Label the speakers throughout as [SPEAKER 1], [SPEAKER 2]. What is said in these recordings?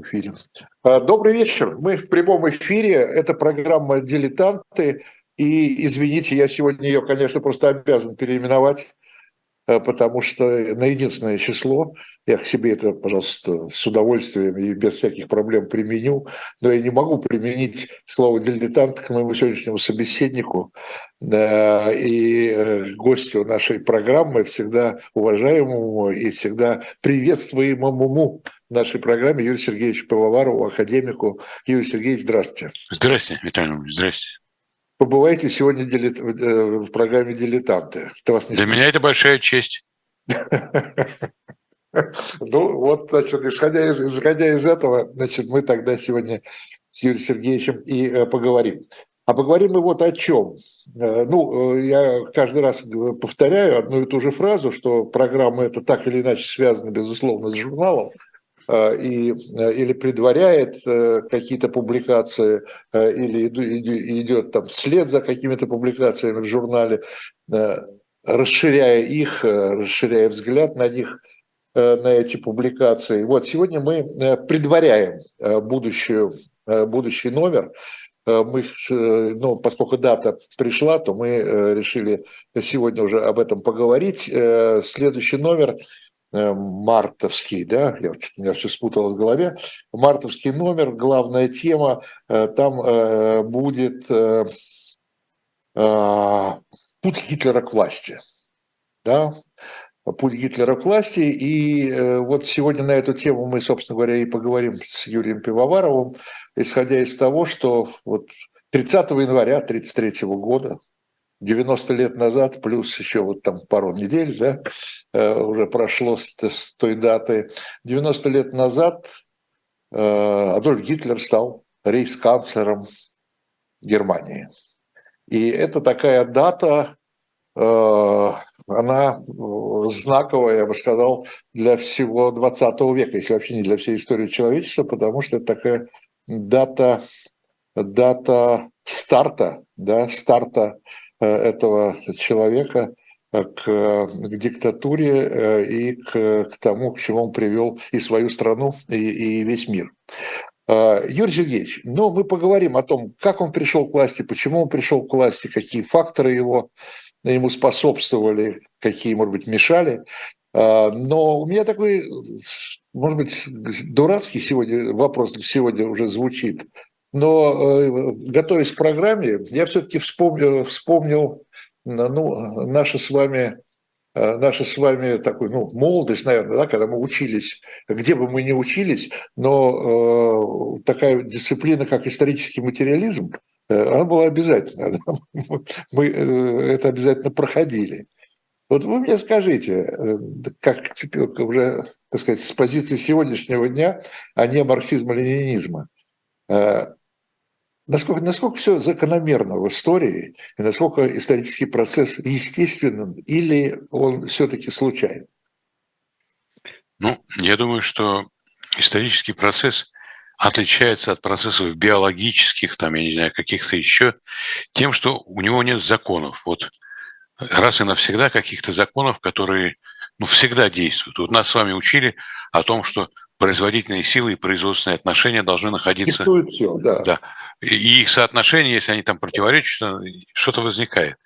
[SPEAKER 1] эфире. А, добрый вечер. Мы в прямом эфире. Это программа «Дилетанты». И, извините, я сегодня ее, конечно, просто обязан переименовать, потому что на единственное число, я к себе это, пожалуйста, с удовольствием и без всяких проблем применю, но я не могу применить слово «дилетант» к моему сегодняшнему собеседнику и э, гостю нашей программы, всегда уважаемому и всегда приветствуемому нашей программе Юрию Сергеевичу Пивоварову, академику. Юрий Сергеевич, здравствуйте.
[SPEAKER 2] Здравствуйте, Виталий здравствуйте.
[SPEAKER 1] Побывайте сегодня дилет... Э, в программе «Дилетанты».
[SPEAKER 2] Это вас не Для меня это большая честь.
[SPEAKER 1] Ну, вот, значит, исходя из, исходя из этого, значит, мы тогда сегодня с Юрием Сергеевичем и э, поговорим. А поговорим мы вот о чем. Э, ну, я каждый раз повторяю одну и ту же фразу, что программа это так или иначе связана, безусловно, с журналом. Э, и, э, или предваряет э, какие-то публикации, или идет там вслед за какими-то публикациями в журнале, расширяя их, расширяя взгляд на них, на эти публикации. Вот сегодня мы предваряем будущую, будущий номер. Мы, ну, поскольку дата пришла, то мы решили сегодня уже об этом поговорить. Следующий номер мартовский, да, я, у меня все спуталось в голове, мартовский номер, главная тема, э, там э, будет путь Гитлера к власти, да, путь Гитлера к власти. И вот сегодня на эту тему мы, собственно говоря, и поговорим с Юрием Пивоваровым, исходя из того, что вот 30 января 1933 года 90 лет назад, плюс еще вот там пару недель, да, э, уже прошло с, той даты. 90 лет назад э, Адольф Гитлер стал рейс-канцлером Германии. И это такая дата, э, она знаковая, я бы сказал, для всего 20 века, если вообще не для всей истории человечества, потому что это такая дата, дата старта, да, старта этого человека э, к, к диктатуре э, и к, к тому, к чему он привел и свою страну, и, и весь мир. Юрий Сергеевич, ну, мы поговорим о том, как он пришел к власти, почему он пришел к власти, какие факторы его, ему способствовали, какие, может быть, мешали. Но у меня такой, может быть, дурацкий сегодня вопрос сегодня уже звучит. Но э, готовясь к программе, я все-таки вспомнил, вспомнил ну, наши с вами э, наша с вами такой, ну, молодость, наверное, да, когда мы учились, где бы мы ни учились, но э, такая дисциплина, как исторический материализм, э, она была обязательна. Да? Мы э, это обязательно проходили. Вот вы мне скажите, э, как теперь уже, так сказать, с позиции сегодняшнего дня, а не марксизма-ленинизма, насколько, насколько все закономерно в истории, и насколько исторический процесс естественен, или он все-таки случайен?
[SPEAKER 2] Ну, я думаю, что исторический процесс отличается от процессов биологических, там, я не знаю, каких-то еще, тем, что у него нет законов. Вот раз и навсегда каких-то законов, которые ну, всегда действуют. Вот нас с вами учили о том, что производительные силы и производственные отношения должны находиться... Все, да. да и их соотношение, если они там противоречат, что-то возникает.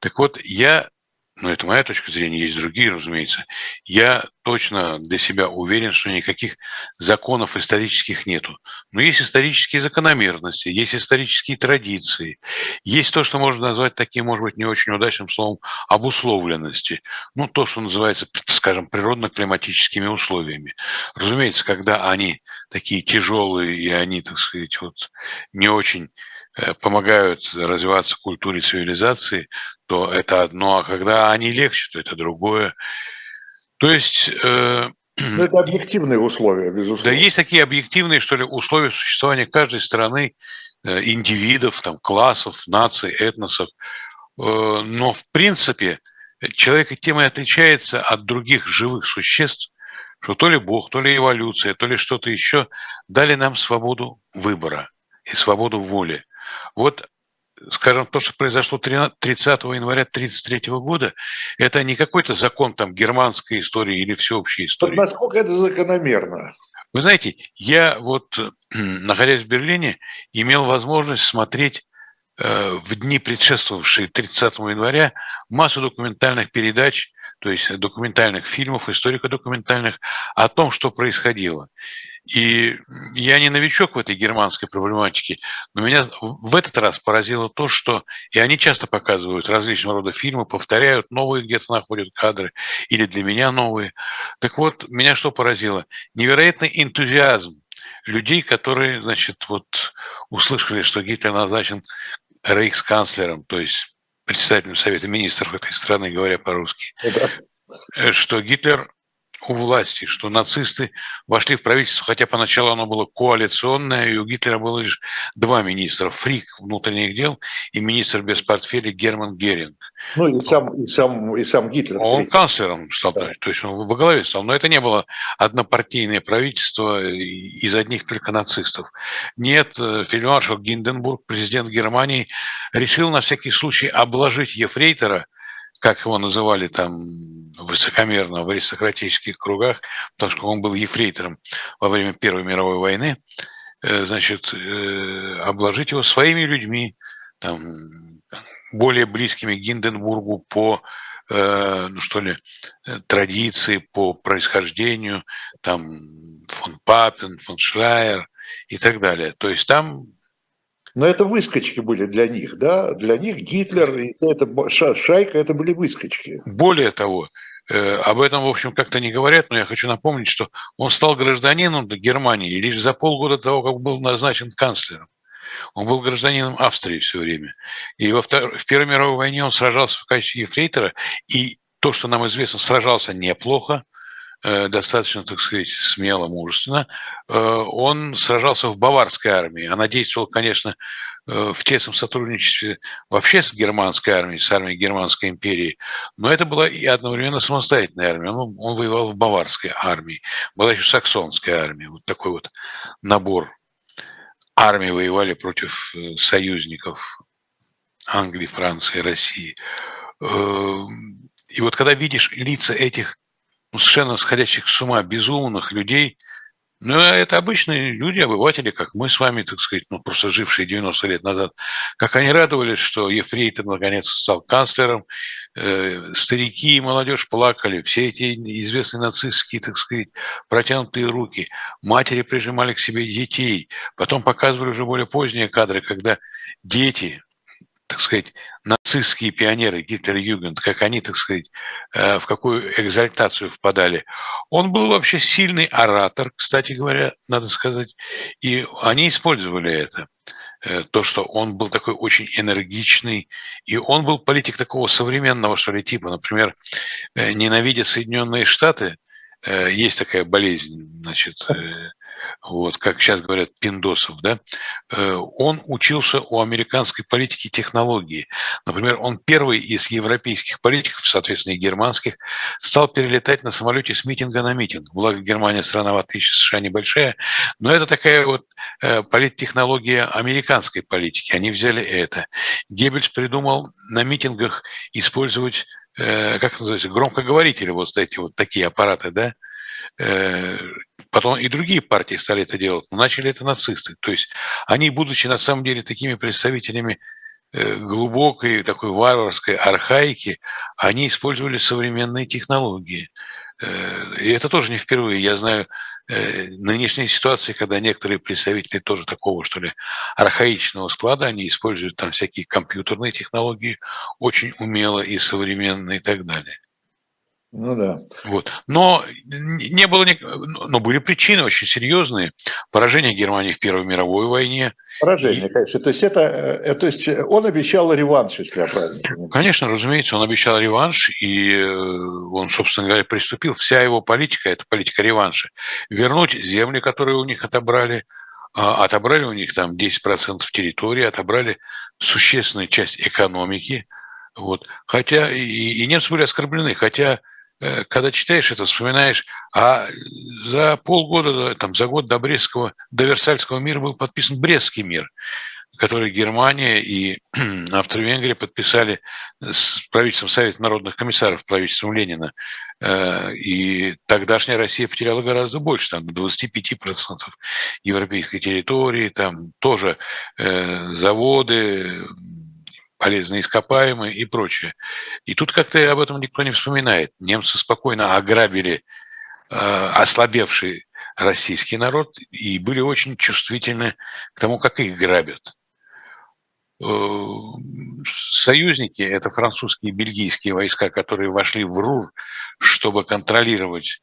[SPEAKER 2] Так вот, я но это моя точка зрения, есть другие, разумеется, я точно для себя уверен, что никаких законов исторических нету. Но есть исторические закономерности, есть исторические традиции, есть то, что можно назвать таким, может быть, не очень удачным словом обусловленности. Ну, то, что называется, скажем, природно-климатическими условиями. Разумеется, когда они такие тяжелые, и они, так сказать, вот не очень помогают развиваться культуре цивилизации, то это одно, а когда они легче, то это другое. То есть... Э,
[SPEAKER 1] Но это объективные условия, безусловно.
[SPEAKER 2] Да, есть такие объективные, что ли, условия существования каждой страны, э, индивидов, там, классов, наций, этносов. Э, но, в принципе, человек тем и отличается от других живых существ, что то ли Бог, то ли эволюция, то ли что-то еще дали нам свободу выбора и свободу воли. Вот скажем, то, что произошло 30 января 1933 года, это не какой-то закон там германской истории или всеобщей истории.
[SPEAKER 1] Насколько это закономерно?
[SPEAKER 2] Вы знаете, я вот, находясь в Берлине, имел возможность смотреть э, в дни, предшествовавшие 30 января, массу документальных передач, то есть документальных фильмов, историко-документальных о том, что происходило. И я не новичок в этой германской проблематике, но меня в этот раз поразило то, что и они часто показывают различного рода фильмы, повторяют новые где-то находят кадры, или для меня новые. Так вот, меня что поразило? Невероятный энтузиазм людей, которые, значит, вот услышали, что Гитлер назначен рейхсканцлером, то есть председателем Совета министров этой страны, говоря по-русски, э, что Гитлер у власти, что нацисты вошли в правительство, хотя поначалу оно было коалиционное, и у Гитлера было лишь два министра, Фрик внутренних дел и министр без портфеля Герман Геринг.
[SPEAKER 1] Ну и сам, и сам, и сам Гитлер.
[SPEAKER 2] Он канцлером стал, да. то есть он во главе стал, но это не было однопартийное правительство из одних только нацистов. Нет, э, фельдмаршал Гинденбург, президент Германии, решил на всякий случай обложить Ефрейтора – как его называли там высокомерно в аристократических кругах, потому что он был ефрейтором во время Первой мировой войны, э, значит, э, обложить его своими людьми, там, более близкими Гинденбургу по э, ну что ли, традиции, по происхождению, там фон Папен, фон Шрайер и так далее. То есть там
[SPEAKER 1] но это выскочки были для них, да? Для них Гитлер и эта шайка – это были выскочки.
[SPEAKER 2] Более того, э, об этом, в общем, как-то не говорят, но я хочу напомнить, что он стал гражданином Германии лишь за полгода того, как был назначен канцлером. Он был гражданином Австрии все время. И во втор... в Первой мировой войне он сражался в качестве ефрейтора, и то, что нам известно, сражался неплохо, Э, достаточно, так сказать, смело, мужественно. Э, он сражался в баварской армии. Она действовала, конечно, э, в тесном сотрудничестве вообще с германской армией, с армией Германской империи, но это была и одновременно самостоятельная армия. Он, он воевал в баварской армии, была еще саксонская армия, вот такой вот набор армии воевали против союзников Англии, Франции, России. И вот когда видишь лица этих ну, совершенно сходящих с ума, безумных людей. Ну, это обычные люди, обыватели, как мы с вами, так сказать, ну, просто жившие 90 лет назад. Как они радовались, что Ефрейтор наконец стал канцлером, э, старики и молодежь плакали, все эти известные нацистские, так сказать, протянутые руки, матери прижимали к себе детей, потом показывали уже более поздние кадры, когда дети, так сказать, нацистские пионеры, Гитлер-Югент, как они, так сказать, э, в какую экзальтацию впадали. Он был вообще сильный оратор, кстати говоря, надо сказать, и они использовали это э, то, что он был такой очень энергичный, и он был политик такого современного, что ли, типа, например, э, ненавидя Соединенные Штаты, есть такая болезнь, значит, вот, как сейчас говорят, пиндосов, да, э, он учился у американской политики технологии. Например, он первый из европейских политиков, соответственно, и германских, стал перелетать на самолете с митинга на митинг. Благо, Германия страна, в отличие от США, небольшая, но это такая вот э, политтехнология американской политики. Они взяли это. Геббельс придумал на митингах использовать э, как называется, громкоговорители, вот эти вот такие аппараты, да, Потом и другие партии стали это делать, но начали это нацисты. То есть они, будучи на самом деле такими представителями э, глубокой такой варварской архаики, они использовали современные технологии. Э, и это тоже не впервые. Я знаю э, нынешние ситуации, когда некоторые представители тоже такого, что ли, архаичного склада, они используют там всякие компьютерные технологии очень умело и современно и так далее.
[SPEAKER 1] Ну да.
[SPEAKER 2] Вот. Но не было, но были причины очень серьезные. Поражение Германии в Первой мировой войне.
[SPEAKER 1] Поражение, и... конечно. То есть это, э, то есть он обещал реванш, если я правильно понимаю.
[SPEAKER 2] Конечно, разумеется, он обещал реванш, и э, он, собственно говоря, приступил. Вся его политика – это политика реванша. Вернуть земли, которые у них отобрали, а, отобрали у них там 10% территории, отобрали существенную часть экономики. Вот. Хотя и, и немцы были оскорблены, хотя когда читаешь это, вспоминаешь, а за полгода, там, за год до Брестского, до Версальского мира был подписан Брестский мир. который Германия и Австро-Венгрия подписали с правительством Совета народных комиссаров, правительством Ленина. Э, и тогдашняя Россия потеряла гораздо больше, там, до 25% европейской территории, там тоже э, заводы, полезные ископаемые и прочее. И тут как-то об этом никто не вспоминает. Немцы спокойно ограбили э, ослабевший российский народ и были очень чувствительны к тому, как их грабят. Э, союзники, это французские и бельгийские войска, которые вошли в РУР, чтобы контролировать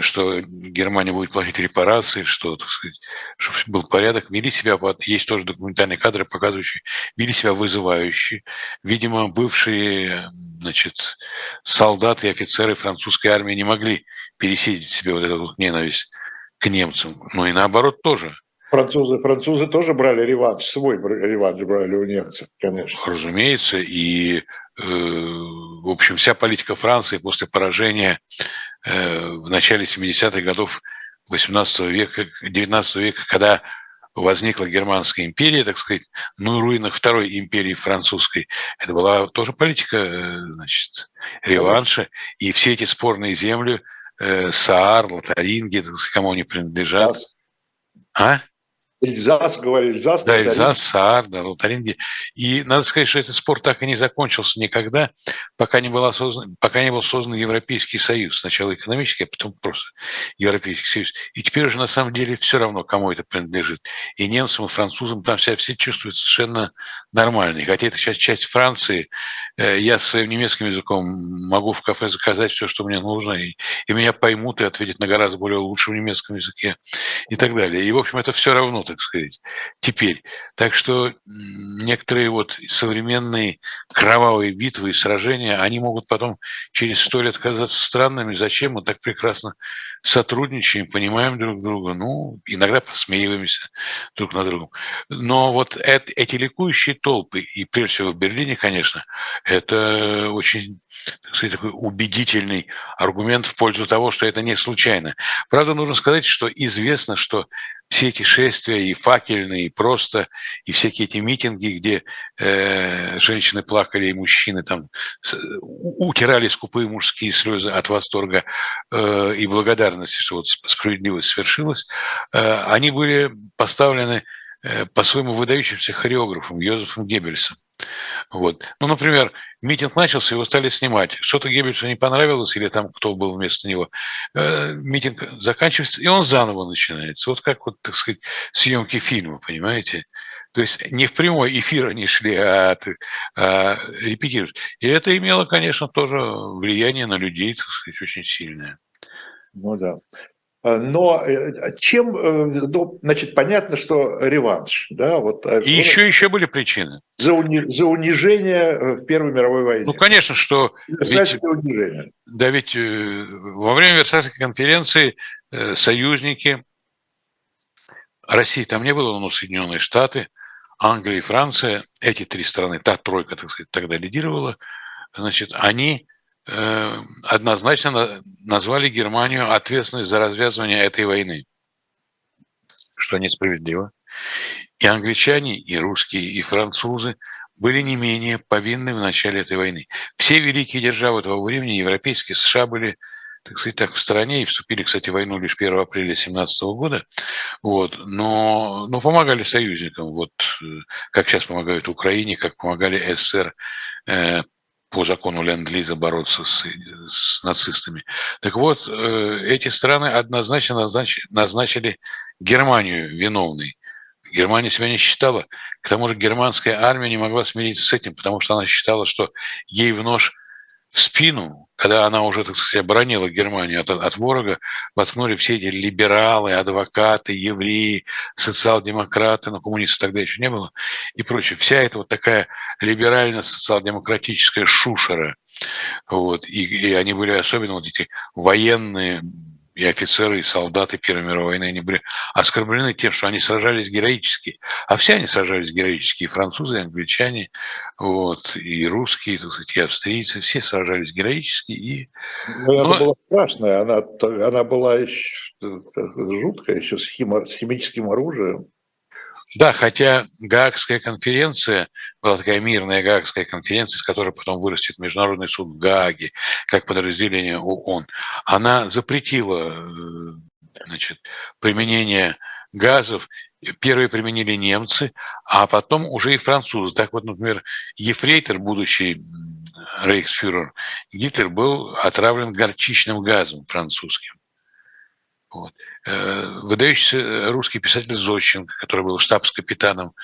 [SPEAKER 2] что Германия будет платить репарации, что, так сказать, чтобы был порядок, вели себя, есть тоже документальные кадры, показывающие, вели себя вызывающие. Видимо, бывшие значит, солдаты и офицеры французской армии не могли пересидеть себе вот эту вот ненависть к немцам. Ну и наоборот тоже.
[SPEAKER 1] Французы, французы тоже брали реванш, свой реванш брали у немцев, конечно.
[SPEAKER 2] Разумеется, и, э, в общем, вся политика Франции после поражения э, в начале 70-х годов 18 века, 19 века, когда возникла Германская империя, так сказать, ну руинах Второй империи французской. Это была тоже политика, э, значит, реванша. И все эти спорные земли, э, Саар, Лотаринги, кому они принадлежат.
[SPEAKER 1] А? Эльзас, говорили, Эльзас.
[SPEAKER 2] Да, Эльзас, Саар, да, Лотаринги. И надо сказать, что этот спор так и не закончился никогда, пока не, была создан, пока не был создан Европейский Союз. Сначала экономический, а потом просто Европейский Союз. И теперь уже на самом деле все равно, кому это принадлежит. И немцам, и французам там себя все чувствуют совершенно нормально. И хотя это сейчас часть Франции, э, я своим немецким языком могу в кафе заказать все, что мне нужно, и, и меня поймут и ответят на гораздо более лучшем немецком языке и так далее. И, в общем, это все равно, так сказать, теперь. Так что некоторые вот современные кровавые битвы и сражения, они могут потом через сто лет казаться странными. Зачем мы так прекрасно сотрудничаем, понимаем друг друга, ну, иногда посмеиваемся друг на другом. Но вот это, эти ликующие толпы, и прежде всего в Берлине, конечно, это очень так сказать, такой убедительный аргумент в пользу того, что это не случайно. Правда, нужно сказать, что известно, что все эти шествия и факельные, и просто, и всякие эти митинги, где э, женщины плакали, и мужчины там с, утирали скупые мужские слезы от восторга э, и благодарности, что вот справедливость свершилась, э, они были поставлены э, по своему выдающимся хореографам Йозефом Геббельсом. Вот. Ну, например, митинг начался, его стали снимать. Что-то Геббельсу не понравилось, или там кто был вместо него. Э, митинг заканчивается, и он заново начинается. Вот как, вот, так сказать, съемки фильма, понимаете? То есть не в прямой эфир они шли, а, а репетируют. И это имело, конечно, тоже влияние на людей, так сказать, очень сильное.
[SPEAKER 1] Ну да. Э, но э, чем, э, ну, значит, понятно, что реванш, да, вот.
[SPEAKER 2] И ну, еще, еще были причины.
[SPEAKER 1] За, уни, за унижение в Первой мировой войне.
[SPEAKER 2] Ну, конечно, что... Ведь, унижение. Да ведь во время Версальской конференции союзники, России там не было, но Соединенные Штаты, Англия и Франция, эти три страны, та тройка, так сказать, тогда лидировала, значит, они однозначно назвали Германию ответственной за развязывание этой войны, что несправедливо. И англичане, и русские, и французы были не менее повинны в начале этой войны. Все великие державы того времени, европейские, США были, так сказать, так в стороне и вступили, кстати, в войну лишь 1 апреля 2017 года, вот, но, но помогали союзникам, вот, э, как сейчас помогают Украине, как помогали СССР э, по закону Ленд-Лиза бороться с, с нацистами. Так вот, э, эти страны однозначно назначили Германию виновной. Германия себя не считала. К тому же германская армия не могла смириться с этим, потому что она считала, что ей в нож в спину, когда она уже, так сказать, оборонила Германию от, от ворога, воткнули все эти либералы, адвокаты, евреи, социал-демократы, но коммунистов тогда еще не было, и прочее. Вся эта вот такая либерально-социал-демократическая шушера. Вот, и, и они были особенно вот эти военные и офицеры, и солдаты Первой мировой войны, они были оскорблены тем, что они сражались героически. А все они сражались героически, и французы, и англичане, вот, и русские, так сказать, и австрийцы, все сражались героически. И...
[SPEAKER 1] Ну, она Но... была страшная, она, она была еще, жуткая, еще с, химо, с химическим оружием.
[SPEAKER 2] Да, хотя Гаагская конференция, была такая мирная Гаагская конференция, из которой потом вырастет Международный суд в Гааге, как подразделение ООН, она запретила э, значит, применение газов. Первые применили немцы, а потом уже и французы. Так вот, например, Ефрейтор, будущий рейхсфюрер Гитлер, был отравлен горчичным газом французским. Вот. Э, выдающийся русский писатель Зощенко, который был штабс-капитаном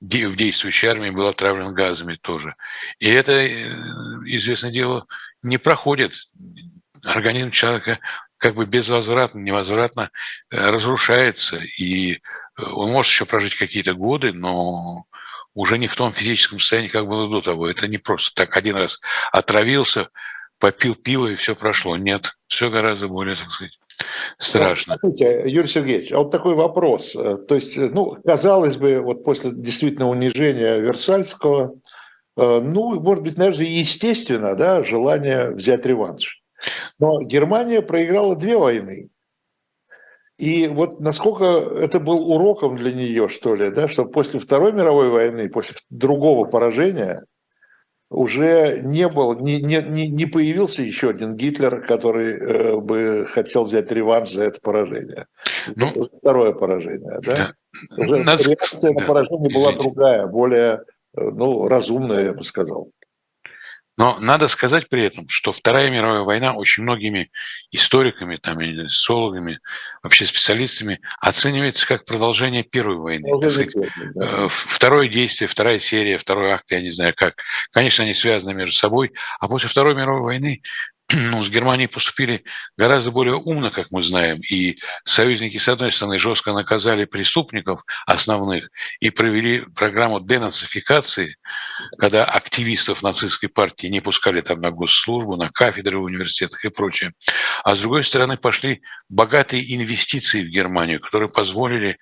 [SPEAKER 2] в действующей армии, был отравлен газами тоже. И это, э, известное дело, не проходит. Организм человека как бы безвозвратно, невозвратно э, разрушается, и он может еще прожить какие-то годы, но уже не в том физическом состоянии, как было до того. Это не просто так один раз отравился, попил пиво и все прошло. Нет, все гораздо более, так сказать, Страшно.
[SPEAKER 1] Смотрите, Юрий Сергеевич, а вот такой вопрос. Э, то есть, э, ну, казалось бы, вот после действительно унижения Версальского, э, ну, может быть, наверное, естественно, да, желание взять реванш. Но Германия проиграла две войны. И вот насколько это был уроком для нее, что ли, да, что после Второй мировой войны, после другого поражения, уже не был, не, не, не появился еще один Гитлер, который э, бы хотел взять реванш за это поражение. Ну, это второе поражение, да? Уже Надо... реакция на поражение да, была другая, более э, ну, разумная, я бы сказал.
[SPEAKER 2] Но надо сказать при этом, что Вторая мировая война очень многими историками, там, социологами, вообще специалистами оценивается как продолжение Первой войны. Сказать, да. Э, второе действие, вторая серия, второй акт, я не знаю как. Конечно, они связаны между собой. А после Второй мировой войны ну, с Германией поступили гораздо более умно, как мы знаем, и союзники, с одной стороны, жестко наказали преступников основных и провели программу денацификации, когда активистов нацистской партии не пускали там на госслужбу, на кафедры в университетах и прочее. А с другой стороны, пошли богатые инвестиции в Германию, которые позволили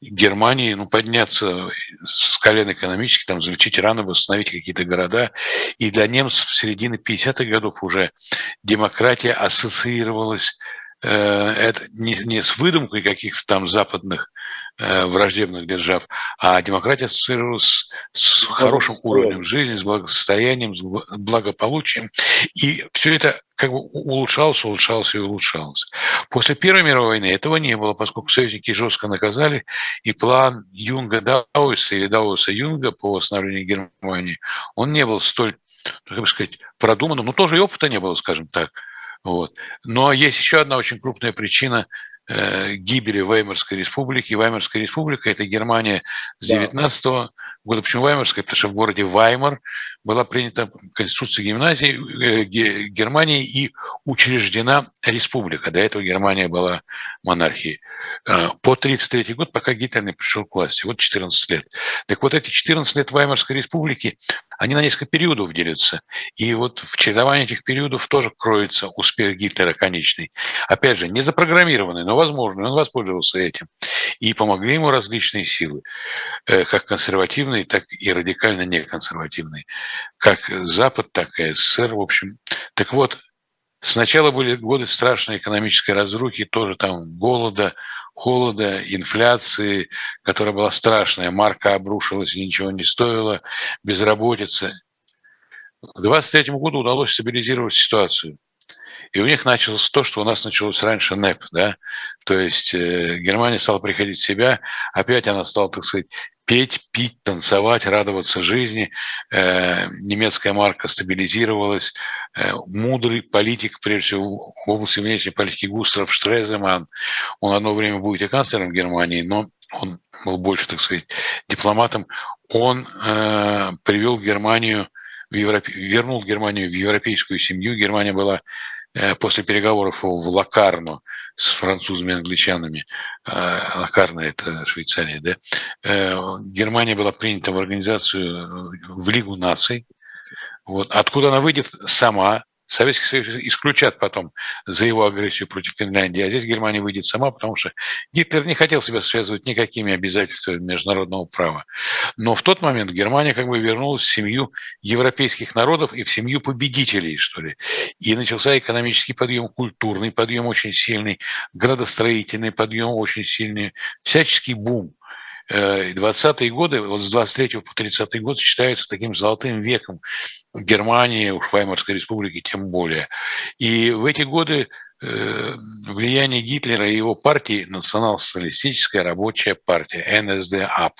[SPEAKER 2] Германии ну, подняться с колен экономически, там, залечить раны, восстановить какие-то города. И для немцев в середине 50-х годов уже демократия ассоциировалась э, это не, не с выдумкой каких-то там западных враждебных держав, а демократия ассоциировалась с хорошим уровнем жизни, с благосостоянием, с благополучием. И все это как бы улучшалось, улучшалось и улучшалось. После Первой мировой войны этого не было, поскольку союзники жестко наказали, и план Юнга Дауиса или Дауиса Юнга по восстановлению Германии, он не был столь, как бы сказать, продуманным, но тоже и опыта не было, скажем так. Вот. Но есть еще одна очень крупная причина – Э, гибели Веймарской республики. Веймарская республика – это Германия с 19 да. года. Почему Веймарская? Потому что в городе Ваймар была принята Конституция гимназии э, Германии и учреждена республика. До этого Германия была монархией. Э, по 1933 год, пока Гитлер не пришел к власти. Вот 14 лет. Так вот эти 14 лет Ваймарской республики, они на несколько периодов делятся. И вот в чередовании этих периодов тоже кроется успех Гитлера конечный. Опять же, не запрограммированный, но возможный. Он воспользовался этим. И помогли ему различные силы, э, как консервативные, так и радикально неконсервативные как Запад, так и СССР, в общем. Так вот, сначала были годы страшной экономической разрухи, тоже там голода, холода, инфляции, которая была страшная, марка обрушилась ничего не стоила, безработица. К 23 году удалось стабилизировать ситуацию. И у них началось то, что у нас началось раньше НЭП, да, то есть э, Германия стала приходить в себя, опять она стала, так сказать, петь, пить, танцевать, радоваться жизни. Э, немецкая марка стабилизировалась. Э, мудрый политик, прежде всего, в области внешней политики Густров Штреземан, он одно время будет и канцлером Германии, но он был больше, так сказать, дипломатом. Он э, привел Германию в Европе, вернул Германию в европейскую семью. Германия была после переговоров в Лакарно с французами и англичанами, Лакарна – это Швейцария, да, э, Германия была принята в организацию, в Лигу наций, вот. Откуда она выйдет? Сама, Советский Союз исключат потом за его агрессию против Финляндии, а здесь Германия выйдет сама, потому что Гитлер не хотел себя связывать никакими обязательствами международного права. Но в тот момент Германия как бы вернулась в семью европейских народов и в семью победителей, что ли. И начался экономический подъем, культурный подъем очень сильный, градостроительный подъем очень сильный, всяческий бум. 20-е э, годы, вот с 23 по 30 год считаются таким золотым веком Германии, уж Ваймарской республики тем более. И в эти годы э, влияние Гитлера и его партии, национал-социалистическая рабочая партия, НСДАП,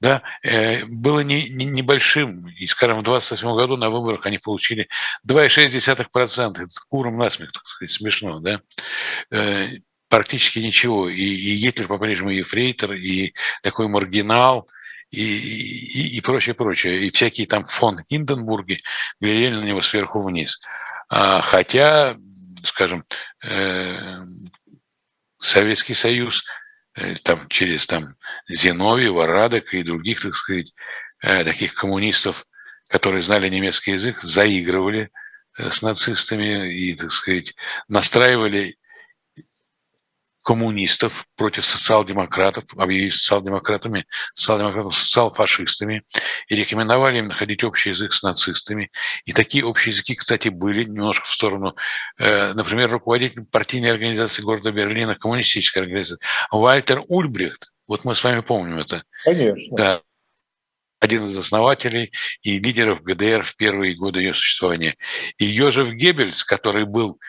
[SPEAKER 2] да, э, было не, не, небольшим. И, скажем, в 28 году на выборах они получили 2,6%. Это куром насмех, так сказать, смешно, да практически ничего. И, и Гитлер по-прежнему ефрейтор, и такой маргинал, и, и, и прочее, прочее. И всякие там фон Инденбурги глядели на него сверху вниз. А, хотя, скажем, э, Советский Союз э, там, через там, Зиновьева, Радека и других, так сказать, э, таких коммунистов, которые знали немецкий язык, заигрывали э, с нацистами и, так сказать, настраивали коммунистов против социал-демократов, объявив социал-демократами, социал-демократов социал-фашистами и рекомендовали им находить общий язык с нацистами. И такие общие языки, кстати, были немножко в сторону, э, например, руководитель партийной организации города Берлина, коммунистической организации, Вальтер Ульбрихт. Вот мы с вами помним это.
[SPEAKER 1] Конечно.
[SPEAKER 2] Да, один из основателей и лидеров ГДР в первые годы ее существования. И Йозеф Геббельс, который был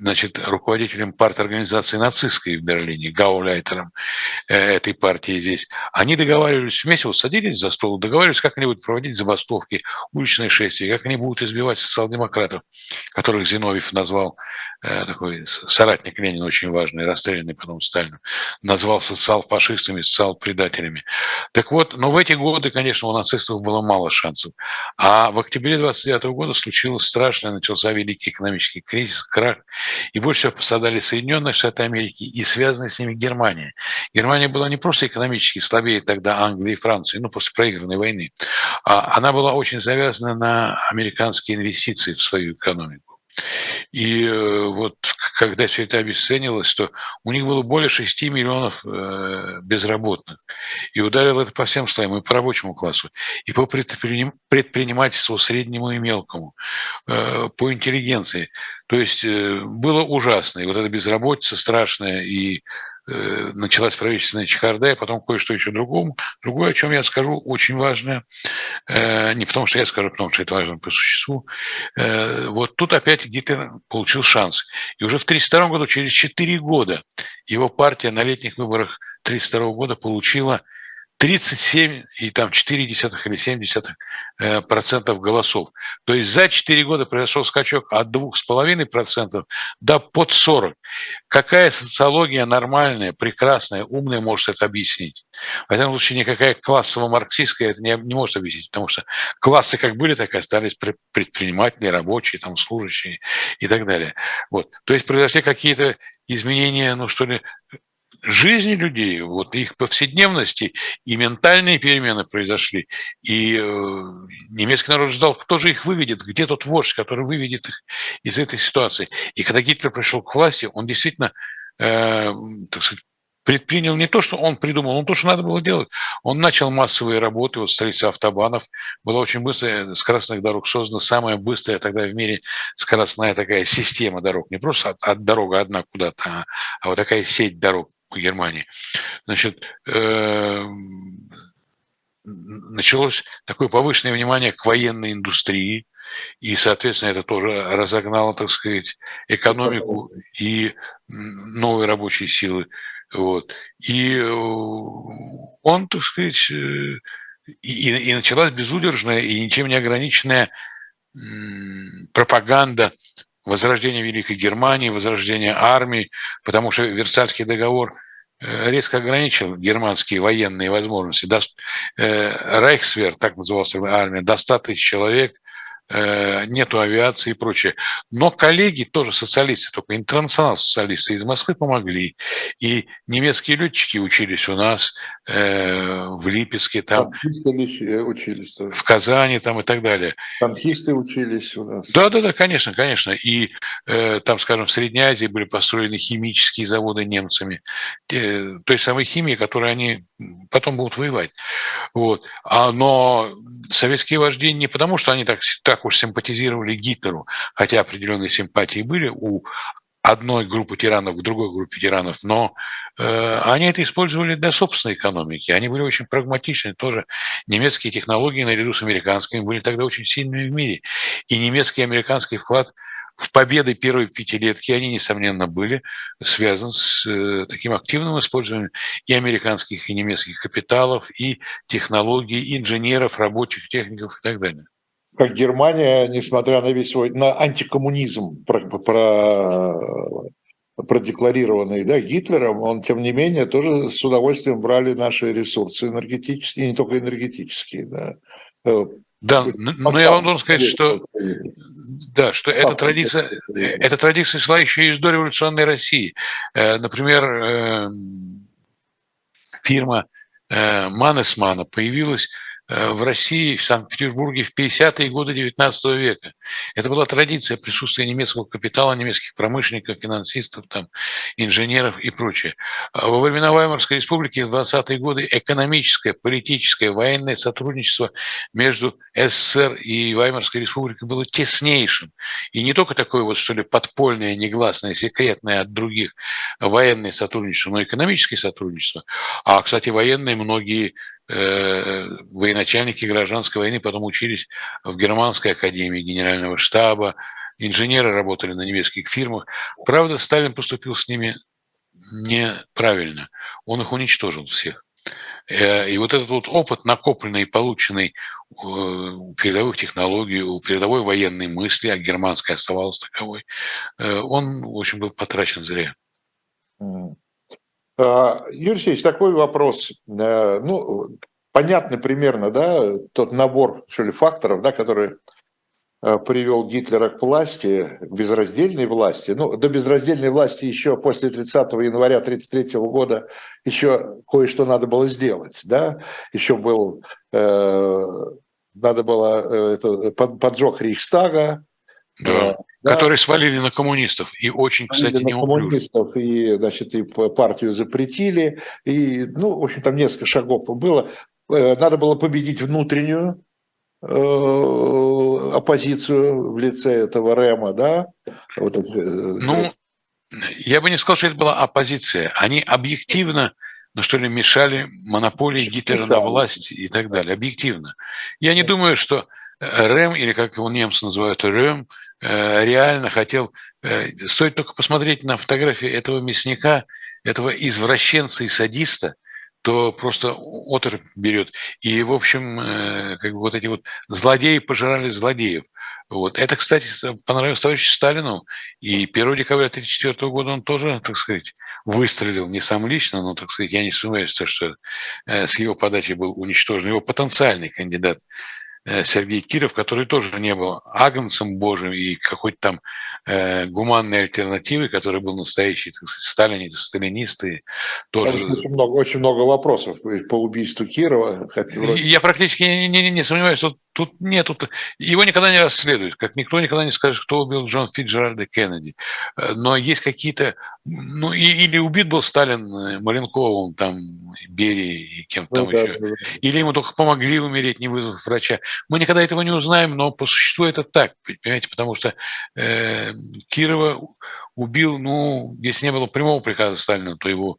[SPEAKER 2] значит, руководителем парт-организации нацистской в Берлине, гауляйтером э, этой партии здесь, они договаривались вместе, вот садились за стол, договаривались, как они будут проводить забастовки, уличные шествия, как они будут избивать социал-демократов, которых Зиновьев назвал Э, такой соратник Ленина очень важный, расстрелянный потом Сталином, назвал социал-фашистами, социал-предателями. Так вот, но в эти годы, конечно, у нацистов было мало шансов. А в октябре 29 года случилось страшное, начался великий экономический кризис, крах, и больше всего пострадали Соединенные Штаты Америки и связанная с ними Германия. Германия была не просто экономически слабее тогда Англии и Франции, ну, после проигранной войны, а она была очень завязана на американские инвестиции в свою экономику. И э, вот когда все это обесценилось, то у них было более 6 миллионов э, безработных. И ударило это по всем слоям, и по рабочему классу, и по предпринимательству среднему и мелкому, э, по интеллигенции. То есть было ужасно. И вот эта безработица страшная, и началась правительственная чехарда, и потом кое-что еще другому. Другое, о чем я скажу, очень важное, э, не потому что я скажу, потому что это важно по существу. Э, вот тут опять Гитлер получил шанс. И уже в 1932 году, через 4 года, его партия на летних выборах 1932 года получила 37 и там 4 десятых или 7 десятых э, процентов голосов. То есть за 4 года произошел скачок от 2,5 процентов до под 40. Какая социология нормальная, прекрасная, умная может это объяснить? В этом случае никакая классово-марксистская это не, не может объяснить, потому что классы как были, так и остались предприниматели, рабочие, там, служащие и так далее. Вот. То есть произошли какие-то изменения, ну что ли, жизни людей, вот их повседневности и ментальные перемены произошли. И э, немецкий народ ждал, кто же их выведет, где тот вождь, который выведет их из этой ситуации. И когда Гитлер пришел к власти, он действительно э, так сказать, предпринял не то, что он придумал, но то, что надо было делать. Он начал массовые работы, вот строительство автобанов. Была очень быстрая, скоростных дорог создана самая быстрая тогда в мире скоростная такая система дорог. Не просто от, от дорога одна куда-то, а, а вот такая сеть дорог Германии. Значит, э, началось такое повышенное внимание к военной индустрии, и, соответственно, это тоже разогнало, так сказать, экономику и новые рабочие силы вот. И э, он, так сказать, э, и, и началась безудержная и ничем не ограниченная пропаганда возрождения Великой Германии, возрождения армии, потому что Версальский договор э, резко ограничил германские военные возможности. Рейхсвер, так называлась армия, до 100 тысяч человек – Э, нету авиации и прочее. Но коллеги тоже социалисты, только интернационал социалисты из Москвы помогли. И немецкие летчики учились у нас э, в Липецке, там,
[SPEAKER 1] Танкисты учились тоже.
[SPEAKER 2] в Казани там, и так далее.
[SPEAKER 1] Танкисты учились у нас.
[SPEAKER 2] Да, да, да, конечно, конечно. И э, там, скажем, в Средней Азии были построены химические заводы немцами, э, той самой химии, которой они потом будут воевать. Вот. А, но советские вожди не потому, что они так, так уж симпатизировали Гитлеру, хотя определенные симпатии были у одной группы тиранов к другой группе тиранов, но э, они это использовали для собственной экономики. Они были очень прагматичны тоже. Немецкие технологии наряду с американскими были тогда очень сильными в мире. И немецкий и американский вклад в победы первой пятилетки, они, несомненно, были связаны с э, таким активным использованием и американских, и немецких капиталов, и технологий, и инженеров, рабочих, техников и так далее
[SPEAKER 1] как Германия, несмотря на весь свой на антикоммунизм про, про, продекларированный да, Гитлером, он, тем не менее, тоже с удовольствием брали наши ресурсы энергетические, и не только энергетические. Да.
[SPEAKER 2] Э, да, но я вам должен сказать, что, да, что эта традиция, эта традиция шла еще из дореволюционной России. Э, например, эм, фирма Манесмана появилась Э, в России, в Санкт-Петербурге в 50-е годы XIX века. Это была традиция присутствия немецкого капитала, немецких промышленников, финансистов, там, инженеров и прочее. А во времена Ваймарской республики в 20-е годы экономическое, политическое, военное сотрудничество между СССР и Ваймарской республикой было теснейшим. И не только такое вот, что ли, подпольное, негласное, секретное от других военное сотрудничество, но и экономическое сотрудничество. А, кстати, военные многие Э, военачальники гражданской войны потом учились в Германской академии генерального штаба, инженеры работали на немецких фирмах. Правда, Сталин поступил с ними неправильно. Он их уничтожил всех. Э, и вот этот вот опыт, накопленный и полученный э, у передовых технологий, у передовой военной мысли, а германская оставалась таковой, он, в общем, был потрачен зря.
[SPEAKER 1] А, Юрий Алексеевич, такой вопрос. Э, ну, понятно примерно, да, тот набор, что ли, факторов, да, который э, привел Гитлера к власти, к безраздельной власти. Ну, до безраздельной власти еще после 30 января 1933 года еще кое-что надо было сделать, да. Еще был, э, надо было э, это, поджог Рейхстага,
[SPEAKER 2] да. Да. Которые свалили на коммунистов. И очень, кстати, не коммунистов,
[SPEAKER 1] и, значит, и партию запретили. И, ну, в общем, там несколько шагов было. Э, надо было победить внутреннюю э, оппозицию в лице этого Рема, да? Вот это, э,
[SPEAKER 2] ну, я бы не сказал, что это была оппозиция. Они объективно, ну что ли, мешали монополии Гитлера на власть и так далее. Объективно. Я не думаю, что Рэм, или как его немцы называют, Рэм, Э, реально хотел... Э, стоит только посмотреть на фотографии этого мясника, этого извращенца и садиста, то просто отрыв берет. И, в общем, э, как бы вот эти вот злодеи пожирали злодеев. Вот. Это, кстати, понравилось товарищу Сталину. И 1 декабря 1934 года он тоже, так сказать, выстрелил, не сам лично, но, так сказать, я не сомневаюсь, что с его подачи был уничтожен его потенциальный кандидат Э, Сергей Киров, который тоже не был агнцем Божьим и какой-то там э, гуманной альтернативой, который был настоящий, так сказать, сталинист, сталинисты.
[SPEAKER 1] Тоже... Очень много, очень много вопросов по убийству Кирова.
[SPEAKER 2] Хотя вроде... Я практически не, не, не сомневаюсь, что тут нет, тут... его никогда не расследуют, как никто никогда не скажет, кто убил Джон Фитджеральда Кеннеди. Э, но есть какие-то... Ну, и, или убит был Сталин э, Маленковым, там, Берии и кем-то ну, там да, еще. Да. Или ему только помогли умереть, не вызвав врача. Мы никогда этого не узнаем, но по существу это так, понимаете, потому что э, Кирова убил, ну, если не было прямого приказа Сталина, то его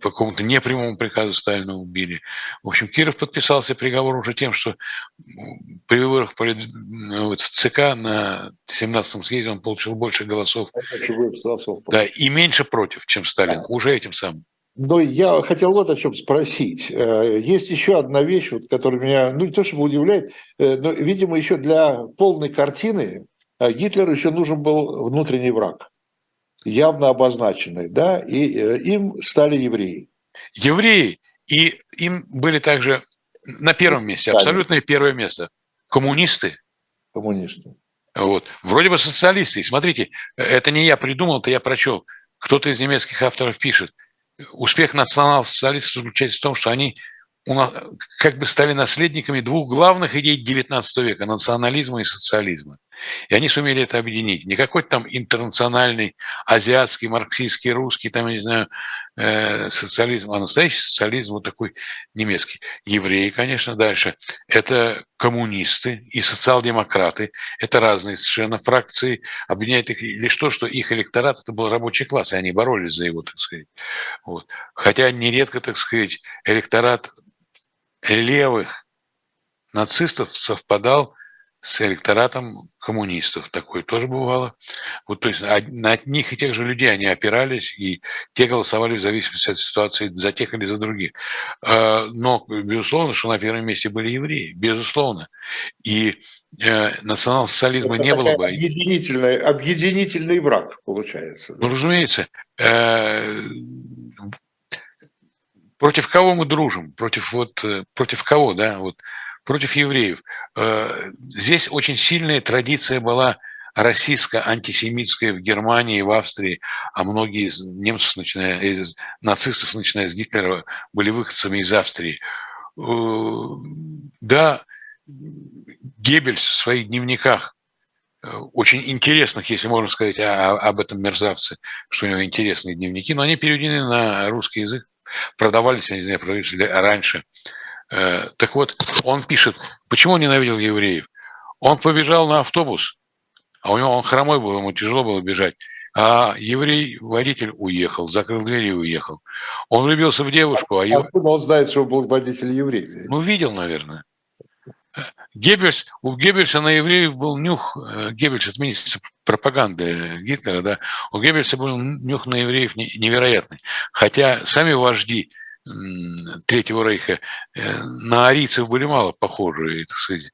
[SPEAKER 2] по какому-то непрямому приказу Сталина убили. В общем, Киров подписался приговор уже тем, что при выборах в ЦК на 17-м съезде он получил больше голосов. Да, и меньше против, чем Сталин, уже этим самым.
[SPEAKER 1] Но я хотел вот о чем спросить. Э, есть еще одна вещь, вот, которая меня, ну не то чтобы удивляет, э, но, видимо, еще для полной картины э, Гитлеру еще нужен был внутренний враг, явно обозначенный, да, и им стали евреи.
[SPEAKER 2] Евреи, и им были также на первом месте, абсолютно первое место, коммунисты.
[SPEAKER 1] Коммунисты.
[SPEAKER 2] Вот. Вроде бы социалисты. И смотрите, это не я придумал, это я прочел. Кто-то из немецких авторов пишет – успех национал-социалистов заключается в том, что они как бы стали наследниками двух главных идей XIX века – национализма и социализма. И они сумели это объединить. Не какой-то там интернациональный, азиатский, марксистский, русский, там, я не знаю, э, социализм, а настоящий социализм вот такой немецкий. Евреи, конечно, дальше. Это коммунисты и социал-демократы. Это разные совершенно фракции. Объединяет их лишь то, что их электорат это был рабочий класс, и они боролись за его, так сказать. Вот. Хотя нередко, так сказать, электорат левых нацистов совпадал с электоратом коммунистов. Такое тоже бывало. Вот, то есть на одних и тех же людей они опирались, и те голосовали в зависимости от ситуации за тех или за других. А, но, безусловно, что на первом месте были евреи. Безусловно. И э, национал-социализма не было бы.
[SPEAKER 1] Объединительный, объединительный враг, получается.
[SPEAKER 2] Ну, разумеется. Против кого мы дружим? Против, вот, э, против кого, да? Вот против евреев. Э, здесь очень сильная традиция была российско-антисемитская в Германии, в Австрии, а многие из немцев, начиная из нацистов, начиная с Гитлера, были выходцами из Австрии. Э, да, Геббельс в своих дневниках, очень интересных, если можно сказать об этом мерзавце, что у него интересные дневники, но они переведены на русский язык, продавались, я не знаю, продавались раньше – Э, так вот, он пишет, почему он ненавидел евреев. Он побежал на автобус, а у него он хромой был, ему тяжело было бежать. А еврей-водитель уехал, закрыл дверь и уехал. Он влюбился в девушку, а...
[SPEAKER 1] Ев... Откуда он знает, что был водитель еврей?
[SPEAKER 2] Ну, видел, наверное. Геббельс, у Геббельса на евреев был нюх, э, Геббельс, это министр пропаганды Гитлера, да, у Геббельса был нюх на евреев невероятный. Хотя сами вожди Третьего Рейха э, на арийцев были мало похожи, так сказать.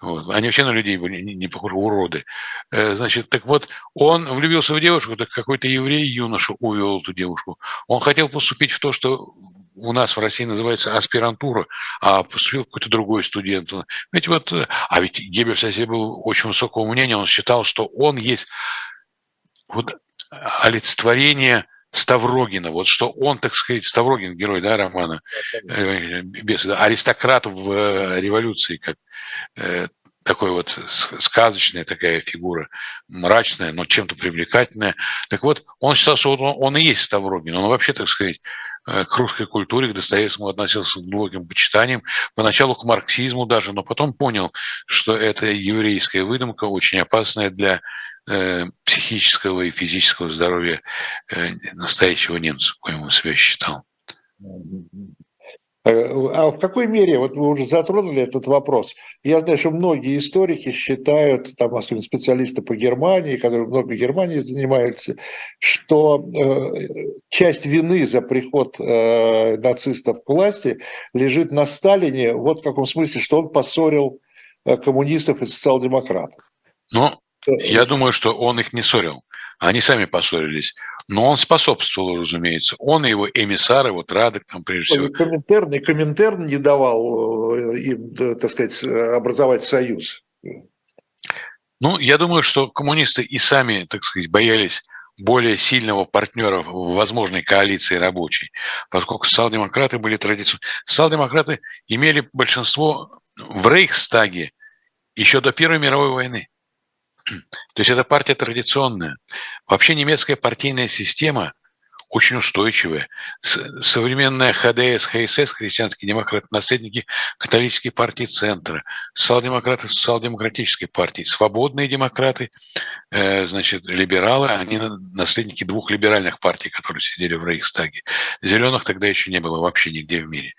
[SPEAKER 2] Вот. Они вообще на людей были не, не похожи, уроды. Э, значит, так вот, он влюбился в девушку, так какой-то еврей юноша увел эту девушку. Он хотел поступить в то, что у нас в России называется аспирантура, а поступил какой-то другой студент. Ведь вот, а ведь Геббельс о себе был очень высокого мнения, он считал, что он есть вот олицетворение Ставрогина, вот что он, так сказать, Ставрогин, герой, да, романа, э, без, да, аристократ в э, революции, как э, такой вот сказочная такая фигура, мрачная, но чем-то привлекательная. Так вот, он считал, что он, он и есть Ставрогин. Он вообще, так сказать, к русской культуре, к Достоевскому относился с глубоким почитанием, поначалу к марксизму даже, но потом понял, что это еврейская выдумка, очень опасная для Э, психического и физического здоровья э, настоящего немца, коим он себя считал.
[SPEAKER 1] Э, а в какой мере, вот вы уже затронули этот вопрос, я знаю, что многие историки считают, там особенно специалисты по Германии, которые много Германии занимаются, что э, часть вины за приход э, нацистов к власти лежит на Сталине, вот в каком смысле, что он поссорил коммунистов и социал-демократов.
[SPEAKER 2] Ну, я думаю, что он их не ссорил. Они сами поссорились. Но он способствовал, разумеется. Он и его эмиссары, вот Радок там прежде всего.
[SPEAKER 1] Коминтерн, и Коминтерн не давал э, им, так сказать, образовать союз.
[SPEAKER 2] Ну, я думаю, что коммунисты и сами, так сказать, боялись более сильного партнера в возможной коалиции рабочей, поскольку социал-демократы были традиционно. Социал-демократы имели большинство в Рейхстаге еще до Первой мировой войны. То есть это партия традиционная. Вообще немецкая партийная система очень устойчивая. Современная ХДС, ХСС, христианские демократы, наследники католической партии Центра, социал-демократы социал-демократической партии, свободные демократы, э, значит, либералы, они наследники двух либеральных партий, которые сидели в Рейхстаге. Зеленых тогда еще не было вообще нигде в мире.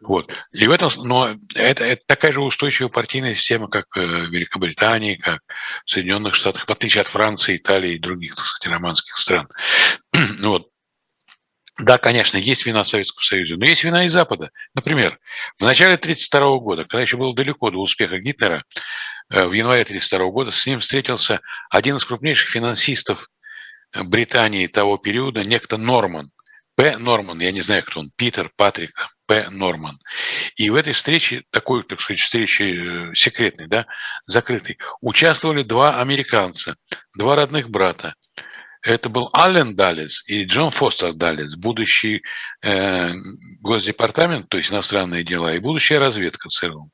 [SPEAKER 2] Вот. И в этом, но это, это такая же устойчивая партийная система, как э, в Великобритании, как в Соединенных Штатах, в отличие от Франции, Италии и других, так сказать, романских стран. вот. Да, конечно, есть вина Советского Союза, но есть вина и Запада. Например, в начале 1932 года, когда еще было далеко до успеха Гитлера, э, в январе 1932 года с ним встретился один из крупнейших финансистов э, Британии того периода, некто Норман. П. Норман, я не знаю, кто он, Питер, Патрик, П. Норман. И в этой встрече, такой, так сказать, встрече э, секретной, да, закрытой, участвовали два американца, два родных брата – это был Аллен Даллес и Джон Фостер Даллес, будущий э, госдепартамент, то есть иностранные дела, и будущая разведка ЦРУ.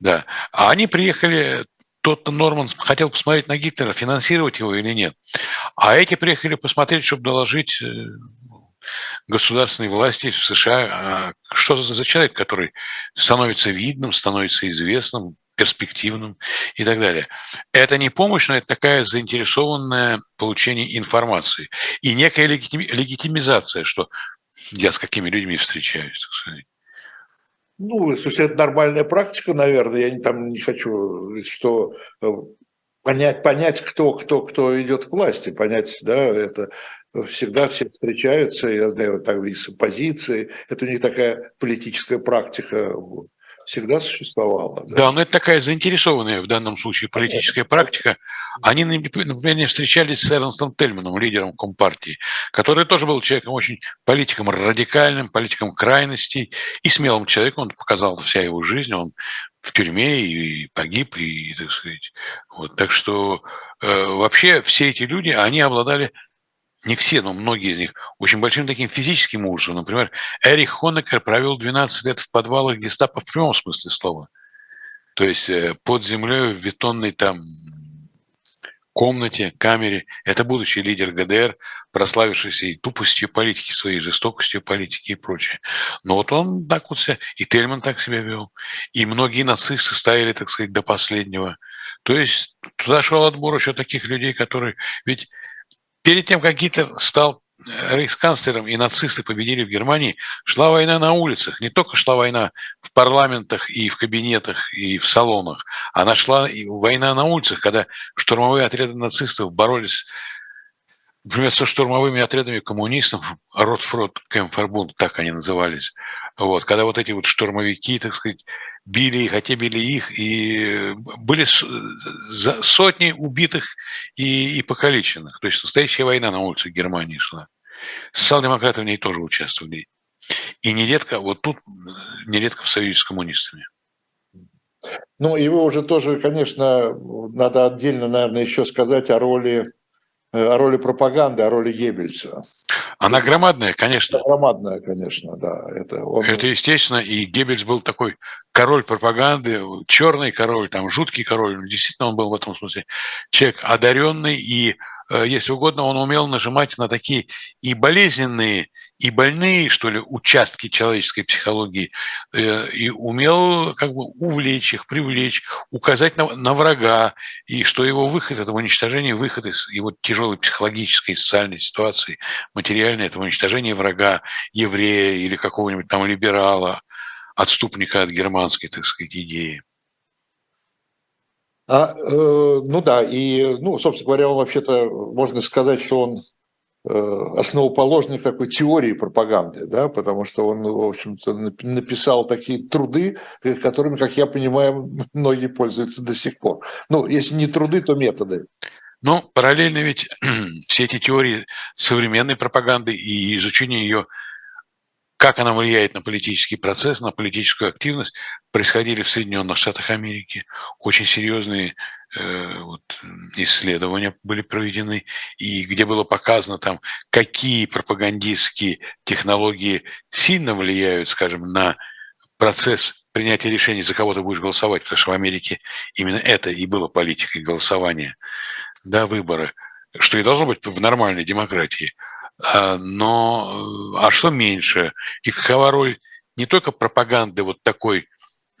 [SPEAKER 2] Да. А они приехали тот-то Норман хотел посмотреть на Гитлера, финансировать его или нет. А эти приехали посмотреть, чтобы доложить э, государственной власти в США, а что за человек, который становится видным, становится известным, перспективным и так далее. Это не помощь, но это такая заинтересованное получение информации и некая легитимизация, что я с какими людьми встречаюсь, так.
[SPEAKER 1] Ну, слушай, это нормальная практика, наверное. Я не, там не хочу, что э, понять, понять, кто, кто, кто идет к власти, понять, да, это всегда все встречаются, я знаю, так и с оппозицией. Это у них такая политическая практика всегда существовала.
[SPEAKER 2] Да? да, но это такая заинтересованная в данном случае политическая практика. Они, например, встречались с Эрнстом Тельманом, лидером Компартии, который тоже был человеком очень политиком радикальным, политиком крайностей и смелым человеком. Он показал вся его жизнь, он в тюрьме и погиб, и, так сказать. Вот, так что э, вообще все эти люди, они обладали не все, но многие из них, очень большим таким физическим ужасом. Например, Эрих Хонекер провел 12 лет в подвалах гестапо в прямом смысле слова. То есть э, под землей в бетонной там комнате, камере. Это будущий лидер ГДР, прославившийся и тупостью политики своей, жестокостью политики и прочее. Но вот он так вот себя, и Тельман так себя вел, и многие нацисты стояли, так сказать, до последнего. То есть туда шел отбор еще таких людей, которые... Ведь Перед тем, как Гитлер стал э, рейхсканцлером и нацисты победили в Германии, шла война на улицах. Не только шла война в парламентах и в кабинетах и в салонах, она шла и война на улицах, когда штурмовые отряды нацистов боролись например, со штурмовыми отрядами коммунистов, Ротфрот, Кемфербунд, так они назывались, вот, когда вот эти вот штурмовики, так сказать, били их, а те били их, и были сотни убитых и, и покалеченных. То есть настоящая война на улице Германии шла. Социал-демократы в ней тоже участвовали. И нередко, вот тут, нередко в союзе с коммунистами.
[SPEAKER 1] Ну, и вы уже тоже, конечно, надо отдельно, наверное, еще сказать о роли о роли пропаганды, о роли Геббельса.
[SPEAKER 2] Она громадная, конечно.
[SPEAKER 1] громадная, конечно, да.
[SPEAKER 2] Это, он... это естественно, и Геббельс был такой король пропаганды, черный король, там жуткий король. Действительно, он был в этом смысле человек одаренный, и, э, если угодно, он умел нажимать на такие и болезненные, и больные, что ли, участки человеческой психологии, э, и умел как бы увлечь их, привлечь, указать на, на врага, и что его выход, это уничтожение, выход из его тяжелой психологической социальной ситуации, материальной, это уничтожение врага, еврея или какого-нибудь там либерала, отступника от германской, так сказать, идеи.
[SPEAKER 1] А, э, ну да, и, ну, собственно говоря, он вообще-то, можно сказать, что он основоположник такой теории пропаганды, да, потому что он, в общем-то, написал такие труды, э, которыми, как я понимаю, многие пользуются до сих пор. Ну, если не труды, то методы.
[SPEAKER 2] Ну, параллельно ведь все эти теории современной пропаганды и изучение ее, как она влияет на политический процесс, на политическую активность, происходили в Соединенных Штатах Америки. Очень серьезные Э, вот, исследования были проведены, и где было показано, там, какие пропагандистские технологии сильно влияют, скажем, на процесс принятия решений, за кого ты будешь голосовать, потому что в Америке именно это и было политикой голосования, да, выбора, что и должно быть в нормальной демократии. А, но а что меньше? И какова роль не только пропаганды вот такой,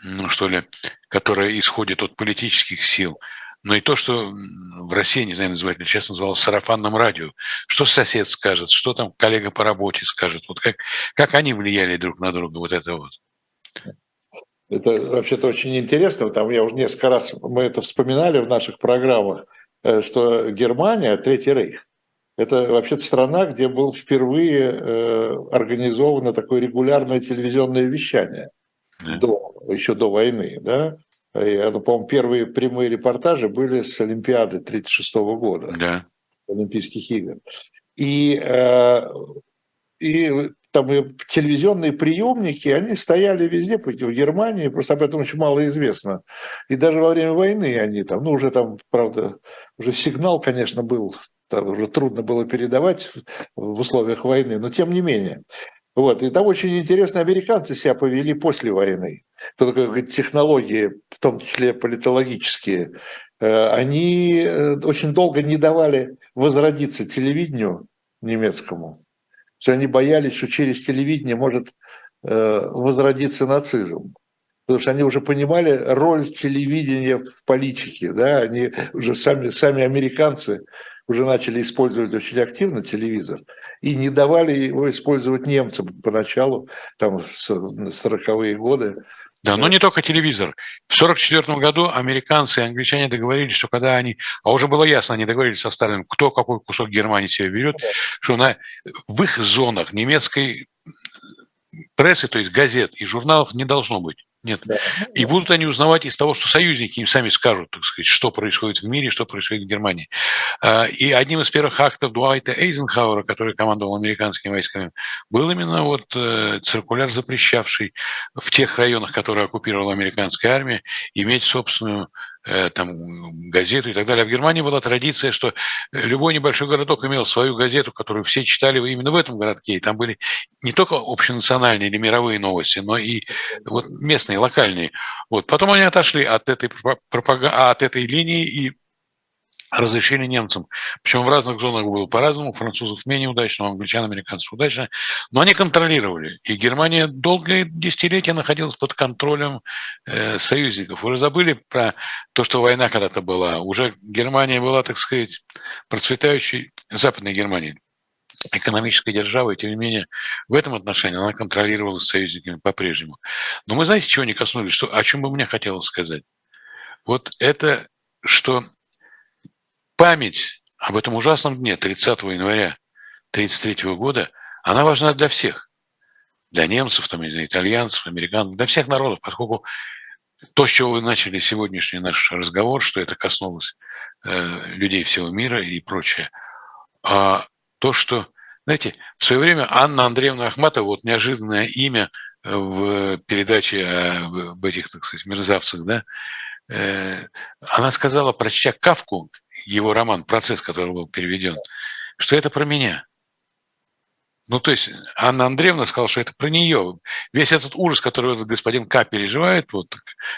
[SPEAKER 2] ну что ли, которая исходит от политических сил, но и то, что в России, не знаю, называть сейчас называлось сарафанным радио. Что сосед скажет, что там коллега по работе скажет. Вот как, как они влияли друг на друга, вот это вот.
[SPEAKER 1] Это вообще-то очень интересно. Там я уже несколько раз мы это вспоминали в наших программах, э, что Германия, Третий Рейх, это вообще-то страна, где был впервые э, организовано такое регулярное телевизионное вещание да. до, еще до войны, да, я, ну, по-моему, первые прямые репортажи были с Олимпиады 1936 года, да. Олимпийских игр. И, э, и там и телевизионные приемники, они стояли везде, в Германии, просто об этом очень мало известно. И даже во время войны они там, ну уже там, правда, уже сигнал, конечно, был, там уже трудно было передавать в условиях войны, но тем не менее. Вот. И там очень интересно американцы себя повели после войны. То такое технологии, в том числе политологические, э, они э, очень долго не давали возродиться телевидению немецкому. Все они боялись, что через телевидение может э, возродиться нацизм. Потому что они уже понимали роль телевидения в политике. Да? Они уже сами, сами американцы уже начали использовать очень активно телевизор и не давали его использовать немцам поначалу, там, в 40-е годы.
[SPEAKER 2] Да, но не только телевизор. В 1944 году американцы и англичане договорились, что когда они... А уже было ясно, они договорились со Сталиным, кто какой кусок Германии себе берет, да. что на, в их зонах немецкой прессы, то есть газет и журналов не должно быть. Нет. Да. И будут они узнавать из того, что союзники им сами скажут, так сказать, что происходит в мире, что происходит в Германии. А, и одним из первых актов Дуайта Эйзенхауэра, который командовал американскими войсками, был именно вот э, циркуляр, запрещавший в тех районах, которые оккупировала американская армия, иметь собственную там, газету и так далее. А в Германии была традиция, что любой небольшой городок имел свою газету, которую все читали именно в этом городке. И там были не только общенациональные или мировые новости, но и вот местные, локальные. Вот. Потом они отошли от этой, пропаг... от этой линии и разрешили немцам. Причем в разных зонах было по-разному. Французов менее удачно, англичан, американцев удачно. Но они контролировали. И Германия долгие десятилетия находилась под контролем э, союзников. Вы забыли про то, что война когда-то была. Уже Германия была, так сказать, процветающей, Западной Германией экономической державой, тем не менее, в этом отношении она контролировалась союзниками по-прежнему. Но мы знаете, чего не коснулись? Что, о чем бы мне хотелось сказать? Вот это, что память об этом ужасном дне 30 января 1933 года, она важна для всех. Для немцев, там, для итальянцев, американцев, для всех народов, поскольку то, с чего вы начали сегодняшний наш разговор, что это коснулось э, людей всего мира и прочее, а то, что, знаете, в свое время Анна Андреевна Ахматова, вот неожиданное имя в передаче об этих, так сказать, мерзавцах, да, она сказала, прочтя Кавку, его роман «Процесс», который был переведен, что это про меня. Ну, то есть Анна Андреевна сказала, что это про нее. Весь этот ужас, который этот господин К переживает, вот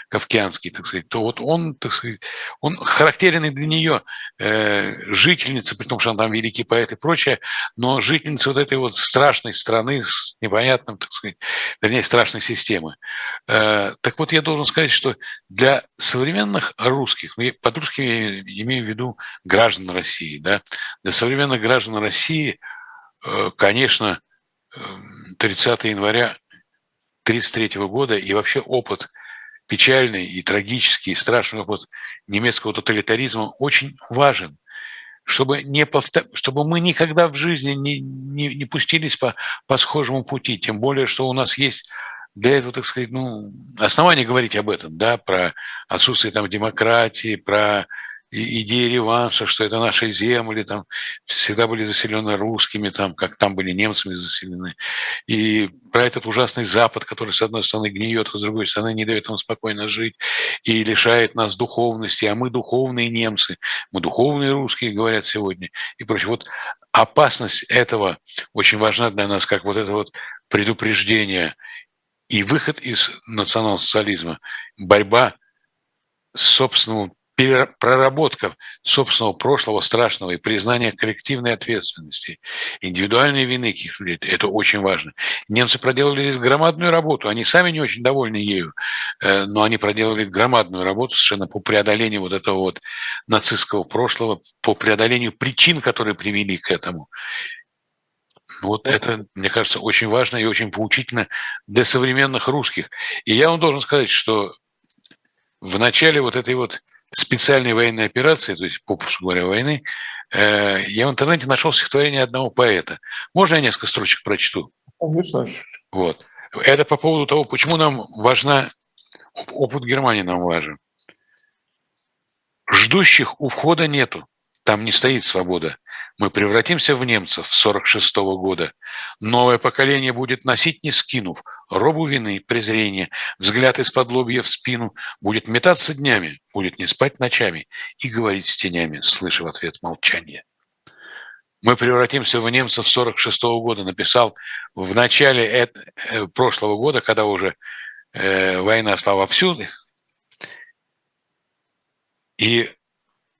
[SPEAKER 2] кавкианский, так сказать, то вот он, так сказать, он характерен и для нее, э, жительница, при том, что она там великий поэт и прочее, но жительница вот этой вот страшной страны с непонятным, так сказать, вернее, страшной системы. Э, так вот, я должен сказать, что для современных русских, ну, под русскими я имею в виду граждан России, да, для современных граждан России – конечно, 30 эм, января 1933 года и вообще опыт печальный и трагический, и страшный опыт немецкого тоталитаризма очень важен, чтобы, не повтор... чтобы мы никогда в жизни не, не, не пустились по, по схожему пути, тем более, что у нас есть для этого, так сказать, ну, основания говорить об этом, да, про отсутствие там демократии, про идея реванша, что это наши земли, там всегда были заселены русскими, там, как там были немцами заселены. И про этот ужасный Запад, который, с одной стороны, гниет, а с другой стороны, не дает нам спокойно жить и лишает нас духовности. А мы духовные немцы, мы духовные русские, говорят сегодня, и прочее. Вот опасность этого очень важна для нас, как вот это вот предупреждение и выход из национал-социализма, борьба с собственным проработка собственного прошлого страшного и признание коллективной ответственности, индивидуальной вины каких-то людей, это очень важно. Немцы проделали здесь громадную работу, они сами не очень довольны ею, э, но они проделали громадную работу совершенно по преодолению вот этого вот нацистского прошлого, по преодолению причин, которые привели к этому. Вот это, мне кажется, очень важно и очень поучительно для современных русских. И я вам должен сказать, что в начале вот этой вот специальной военной операции, то есть, попросту говоря, войны, э, я в интернете нашел стихотворение одного поэта. Можно я несколько строчек прочту? Конечно. Вот. Это по поводу того, почему нам важна, опыт Германии нам важен. Ждущих у входа нету, там не стоит свобода. Мы превратимся в немцев 46 -го года. Новое поколение будет носить, не скинув, робу вины, презрения, взгляд из-под лобья в спину, будет метаться днями, будет не спать ночами и говорить с тенями, слыша в ответ молчание. Мы превратимся в немцев 46 -го года, написал в начале э, прошлого года, когда уже э, война шла вовсю. И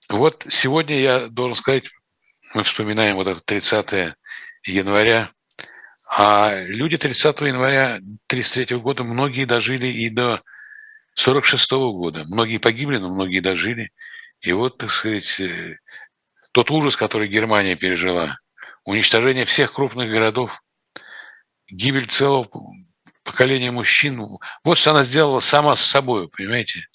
[SPEAKER 2] вот сегодня я должен сказать, мы вспоминаем вот это 30 января, а люди 30 января 1933 года, многие дожили и до 46 -го года. Многие погибли, но многие дожили. И вот, так сказать, э, тот ужас, который Германия пережила, уничтожение всех крупных городов, гибель целого поколения мужчин. Вот что она сделала сама с собой, понимаете?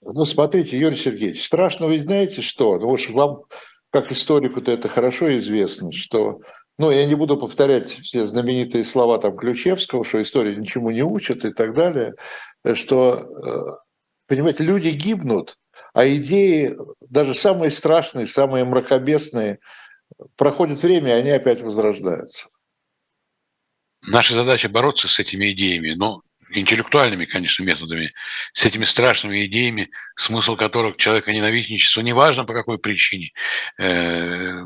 [SPEAKER 1] Ну, смотрите, Юрий Сергеевич, страшно вы знаете что? Ну, уж вам, как историку-то это хорошо известно, что ну, я не буду повторять все знаменитые слова там Ключевского, что история ничему не учит и так далее, что, э, понимаете, люди гибнут, а идеи, даже самые страшные, самые мракобесные, проходит время, и они опять возрождаются.
[SPEAKER 2] Наша задача бороться с этими идеями, но интеллектуальными, конечно, методами, с этими страшными идеями, смысл которых человека ненавистничество, неважно по какой причине, э,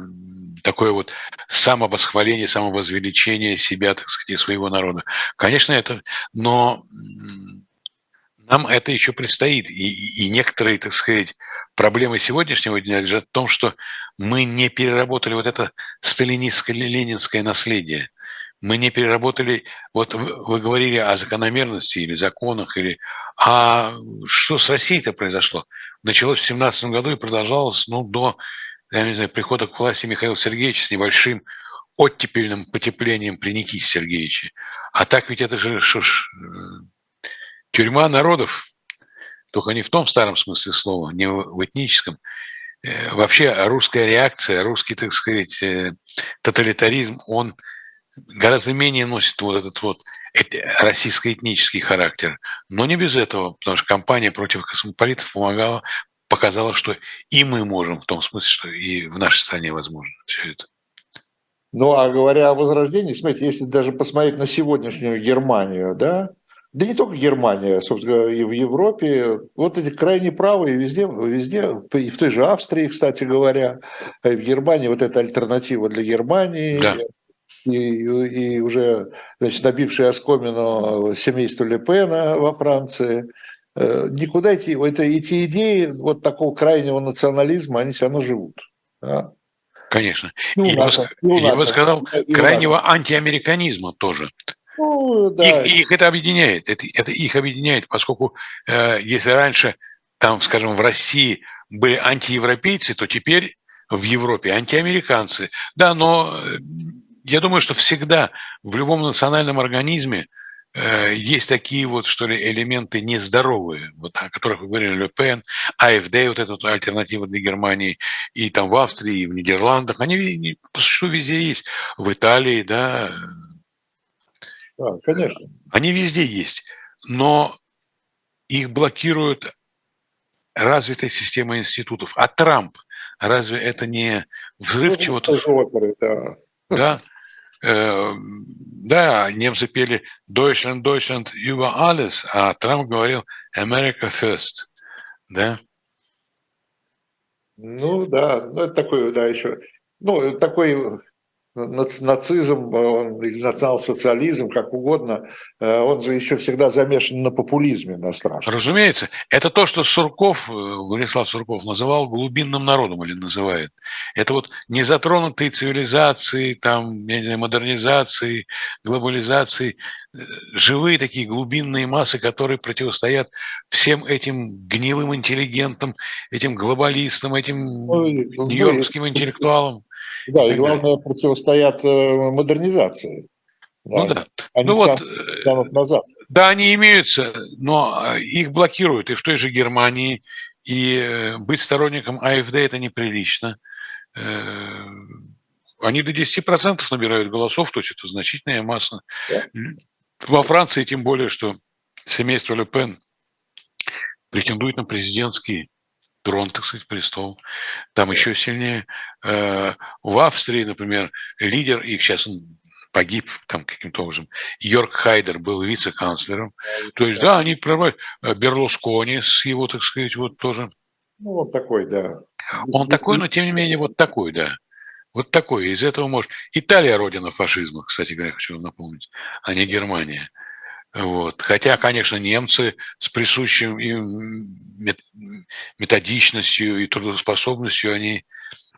[SPEAKER 2] такое вот самовосхваление, самовозвеличение себя, так сказать, и своего народа. Конечно, это, но нам это еще предстоит. И, и некоторые, так сказать, проблемы сегодняшнего дня лежат в том, что мы не переработали вот это сталинистское ленинское наследие. Мы не переработали, вот вы говорили о закономерности или законах, или а что с Россией-то произошло? Началось в 17 году и продолжалось ну, до я не знаю, прихода к власти Михаила Сергеевича с небольшим оттепельным потеплением при Никите Сергеевиче. А так ведь это же что ж, э, тюрьма народов, только не в том старом смысле слова, не в этническом. Э, вообще русская реакция, русский, так сказать, э, тоталитаризм, он гораздо менее носит вот этот вот российско-этнический характер. Но не без этого, потому что кампания против космополитов помогала, показала, что и мы можем, в том смысле, что и в нашей стране возможно все это.
[SPEAKER 1] Ну, а говоря о возрождении, смотрите, если даже посмотреть на сегодняшнюю Германию, да, да не только Германия, собственно, и в Европе, вот эти крайне правые везде, везде, и в той же Австрии, кстати говоря, и в Германии вот эта альтернатива для Германии, да. и, и уже, значит, набившие оскомину семейство Лепена во Франции, э, никуда эти, это, эти идеи вот такого крайнего национализма, они все равно живут. Да?
[SPEAKER 2] Конечно. И, и, нас, и я бы сказал, и крайнего антиамериканизма тоже. Ну, да. их, их это объединяет, это, это их объединяет, поскольку э, если раньше, там, скажем, в России были антиевропейцы, то теперь в Европе антиамериканцы. Да, но э, я думаю, что всегда в любом национальном организме э, есть такие вот, что ли, элементы нездоровые, вот, о которых вы говорили, Ле Пен, АФД, вот эта вот альтернатива для Германии, и там в Австрии, и в Нидерландах, они что везде есть, в Италии, да,
[SPEAKER 1] да, конечно.
[SPEAKER 2] Они везде есть, но их блокирует развитая система институтов. А Трамп, разве это не взрыв ну, чего-то? Да. Да. Э, да, немцы пели Deutschland, Deutschland über alles, а Трамп говорил America first. Да?
[SPEAKER 1] Ну да, ну это такой, да, еще, ну такой нацизм, или национал-социализм, как угодно, э, он же еще всегда замешан на популизме на страшном.
[SPEAKER 2] Разумеется. Это то, что Сурков, э, Владислав Сурков называл глубинным народом или называет. Это вот незатронутые цивилизации, там, я не знаю, модернизации, глобализации, э, живые такие глубинные массы, которые противостоят всем этим гнилым интеллигентам, этим глобалистам, этим ну, нью-йоркским интеллектуалам.
[SPEAKER 1] Да, и главное, противостоят э, модернизации.
[SPEAKER 2] Да. Ну да. Они ну вот, тянут назад. Да, они имеются, но э, их блокируют и в той же Германии, и э, быть сторонником АФД это неприлично. Они до 10% набирают голосов, то есть это значительная масса. Да. Во Франции тем более, что семейство Ле Пен претендует на президентский трон, так сказать, престол. Там еще сильнее. Э, в Австрии, например, лидер, их сейчас он погиб там каким-то образом. Йорк Хайдер был вице-канцлером. То есть, да, они проводят. Э, Берлускони с его, так сказать, вот тоже.
[SPEAKER 1] Ну, он такой, да.
[SPEAKER 2] Он такой, но тем не менее вот такой, да. Вот такое. Из этого может... Италия родина фашизма, кстати говоря, хочу вам напомнить, а не Германия. Вот. Хотя, конечно, немцы с присущим им методичностью и трудоспособностью, они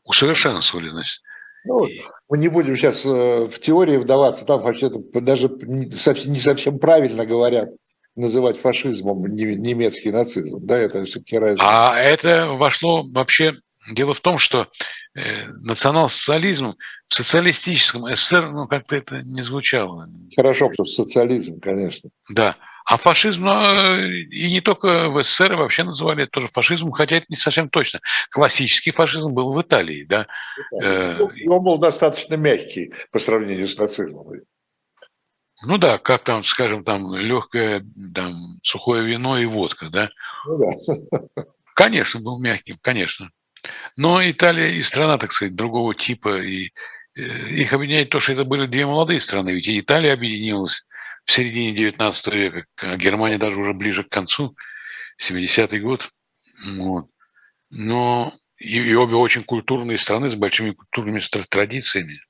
[SPEAKER 2] усовершенствовали. Значит.
[SPEAKER 1] Ну, мы не будем сейчас э, в теории вдаваться, там вообще-то даже не совсем правильно говорят называть фашизмом немецкий нацизм, да, это все-таки
[SPEAKER 2] разница. А это вошло вообще, дело в том, что э, национал-социализм в социалистическом СССР, ну, как-то это не звучало.
[SPEAKER 1] Хорошо, что социализм, конечно.
[SPEAKER 2] Да, а фашизм, ну, и не только в СССР, вообще называли это тоже фашизмом, хотя это не совсем точно. Классический фашизм был в Италии, да.
[SPEAKER 1] Э, и он был достаточно мягкий по сравнению с нацизмом.
[SPEAKER 2] Ну да, как там, скажем, там легкое там, сухое вино и водка, да? Ну да. Конечно, был мягким, конечно. Но Италия и страна, так сказать, другого типа, и э, их объединяет то, что это были две молодые страны. Ведь и Италия объединилась в середине 19 века, а Германия даже уже ближе к концу, 70-й год. Вот. Но и, и обе очень культурные страны с большими культурными традициями.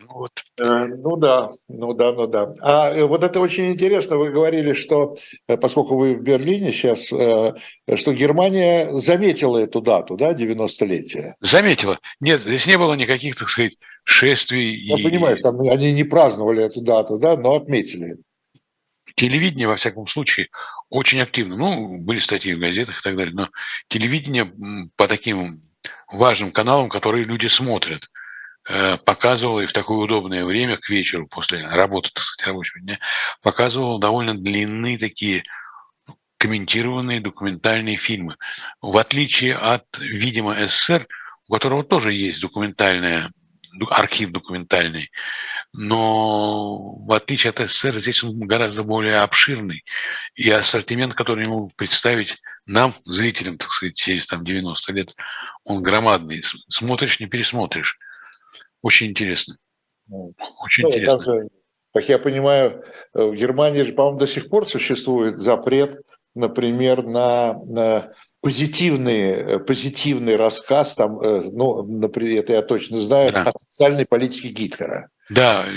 [SPEAKER 1] Ну, вот. Э, ну да, ну да, ну да. А э, вот это очень интересно. Вы говорили, что э, поскольку вы в Берлине сейчас, что Германия заметила эту дату, да, 90-летие.
[SPEAKER 2] Заметила. Нет, здесь не было никаких, так сказать, шествий.
[SPEAKER 1] Я и... понимаю, что они не праздновали эту дату, да, но отметили.
[SPEAKER 2] Телевидение, во всяком случае, очень активно. Ну, были статьи в газетах и так далее, но телевидение по таким важным каналам, которые люди смотрят – Э, показывал и в такое удобное время, к вечеру, после работы, так сказать, рабочего дня, показывал довольно длинные такие комментированные документальные фильмы. В отличие от, видимо, СССР, у которого тоже есть документальная, архив документальный, но в отличие от СССР, здесь он гораздо более обширный, и ассортимент, который ему представить нам, зрителям, так сказать, через там, 90 лет, он громадный. Смотришь, не пересмотришь. Очень интересно. Ну, Очень ну, интересно.
[SPEAKER 1] Даже, как я понимаю, в Германии же, по-моему, до сих пор существует запрет, например, на, на позитивный, позитивный рассказ, там, э, ну, например, это я точно знаю, да. о социальной политике Гитлера.
[SPEAKER 2] Да, э,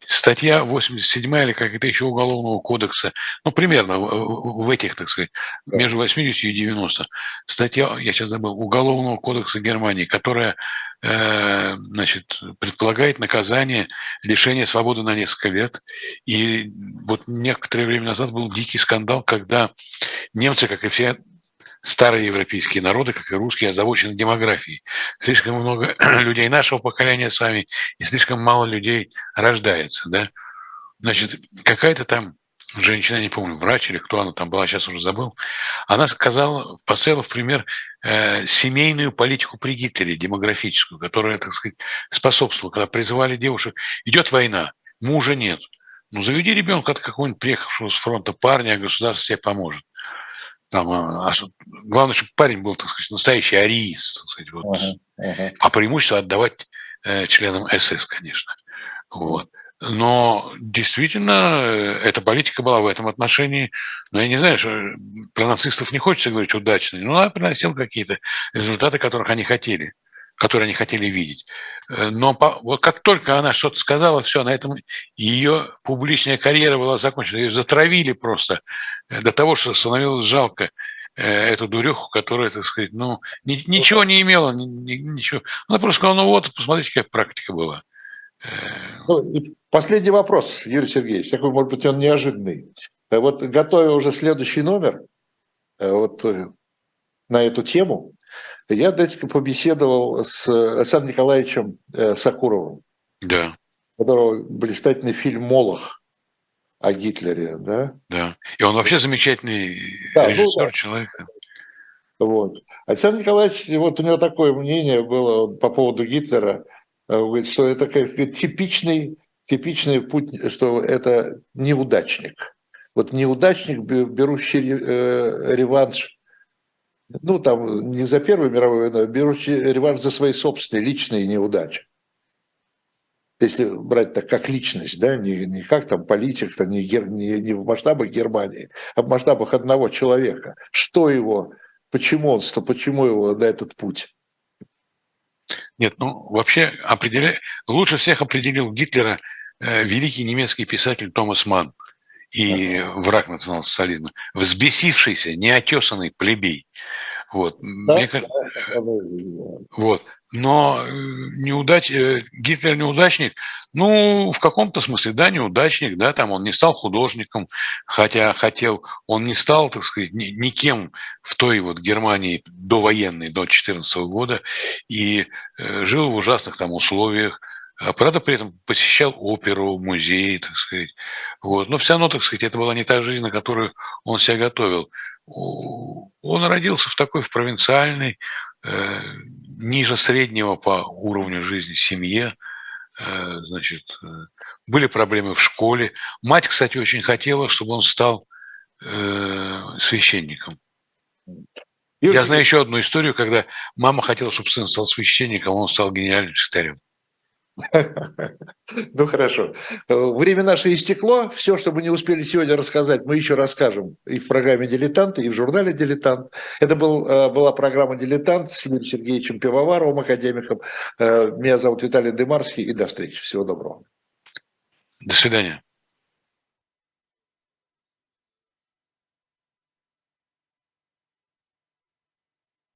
[SPEAKER 2] статья 87 или как это еще Уголовного кодекса, ну, примерно в этих, так сказать, между 80 и 90. Статья, я сейчас забыл, Уголовного кодекса Германии, которая Э, значит, предполагает наказание лишения свободы на несколько лет. И вот некоторое время назад был дикий скандал, когда немцы, как и все старые европейские народы, как и русские, озабочены демографией. Слишком много людей нашего поколения с вами и слишком мало людей рождается. Да? Значит, какая-то там женщина, не помню, врач или кто она там была, сейчас уже забыл, она сказала, поставила в пример э, семейную политику при Гитлере, демографическую, которая, так сказать, способствовала, когда призывали девушек, идет война, мужа нет, ну заведи ребенка от какого-нибудь приехавшего с фронта парня, а государство тебе поможет. Там, а, главное, чтобы парень был, так сказать, настоящий ариист, так сказать, вот. uh-huh, uh-huh. а преимущество отдавать э, членам СС, конечно. Вот. Но действительно, э, эта политика была в этом отношении, ну, я не знаю, что про нацистов не хочется говорить удачной, но она приносила какие-то результаты, которых они хотели, которые они хотели видеть. Э, но по, вот как только она что-то сказала, все, на этом ее публичная карьера была закончена. Ее затравили просто э, до того, что становилось жалко эту дуреху, которая, так сказать, ну, ничего не имела, ничего. Она просто сказала, ну вот, посмотрите, какая практика была.
[SPEAKER 1] Ну, и последний вопрос, Юрий Сергеевич, такой, может быть, он неожиданный. Э, вот готовя уже следующий номер э, вот э, на эту тему, я датчика побеседовал с Александром Николаевичем Сакуровым,
[SPEAKER 2] да.
[SPEAKER 1] которого блистательный фильм «Молох» о Гитлере, да?
[SPEAKER 2] Да, и он вообще замечательный да, режиссер, ну, человек.
[SPEAKER 1] Вот. Александр Николаевич, вот у него такое мнение было по поводу Гитлера – Э, говорит, что это как типичный, типичный путь, что это неудачник. Вот неудачник, берущий э, реванш, ну там не за Первую мировую войну, а берущий реванш за свои собственные личные неудачи. Если брать так как личность, да, не, не как там политик, -то, не, не, не в масштабах Германии, а в масштабах одного человека. Что его, почему он, почему его на этот путь
[SPEAKER 2] Нет, ну вообще определя... лучше всех определил Гитлера э, великий немецкий писатель Томас Манн и враг национал-социализма. Взбесившийся, неотесанный плебей. Вот. Да, Мне, да, вот. Но э, неудач... Э, Гитлер неудачник, ну, в каком-то смысле, да, неудачник, да, там он не стал художником, хотя хотел, он не стал, так сказать, никем в той вот Германии довоенной, до 14 года, и э, жил в ужасных там условиях, правда, при этом посещал оперу, музей, так сказать. Вот. Но все равно, так сказать, это была не та жизнь, на которую он себя готовил. Он родился в такой, в провинциальной, э, ниже среднего по уровню жизни семье, э, значит, э, были проблемы в школе. Мать, кстати, очень хотела, чтобы он стал э, священником. Я знаю еще одну историю, когда мама хотела, чтобы сын стал священником, а он стал генеральным секретарем.
[SPEAKER 1] Ну хорошо. Время наше истекло. Все, что мы не успели сегодня рассказать, мы еще расскажем и в программе «Дилетант», и в журнале «Дилетант». Это был, э, была программа «Дилетант» с Юрием Сергеевичем Пивоваровым, академиком. Э, меня зовут Виталий Демарский, и до встречи. Всего доброго.
[SPEAKER 2] До свидания.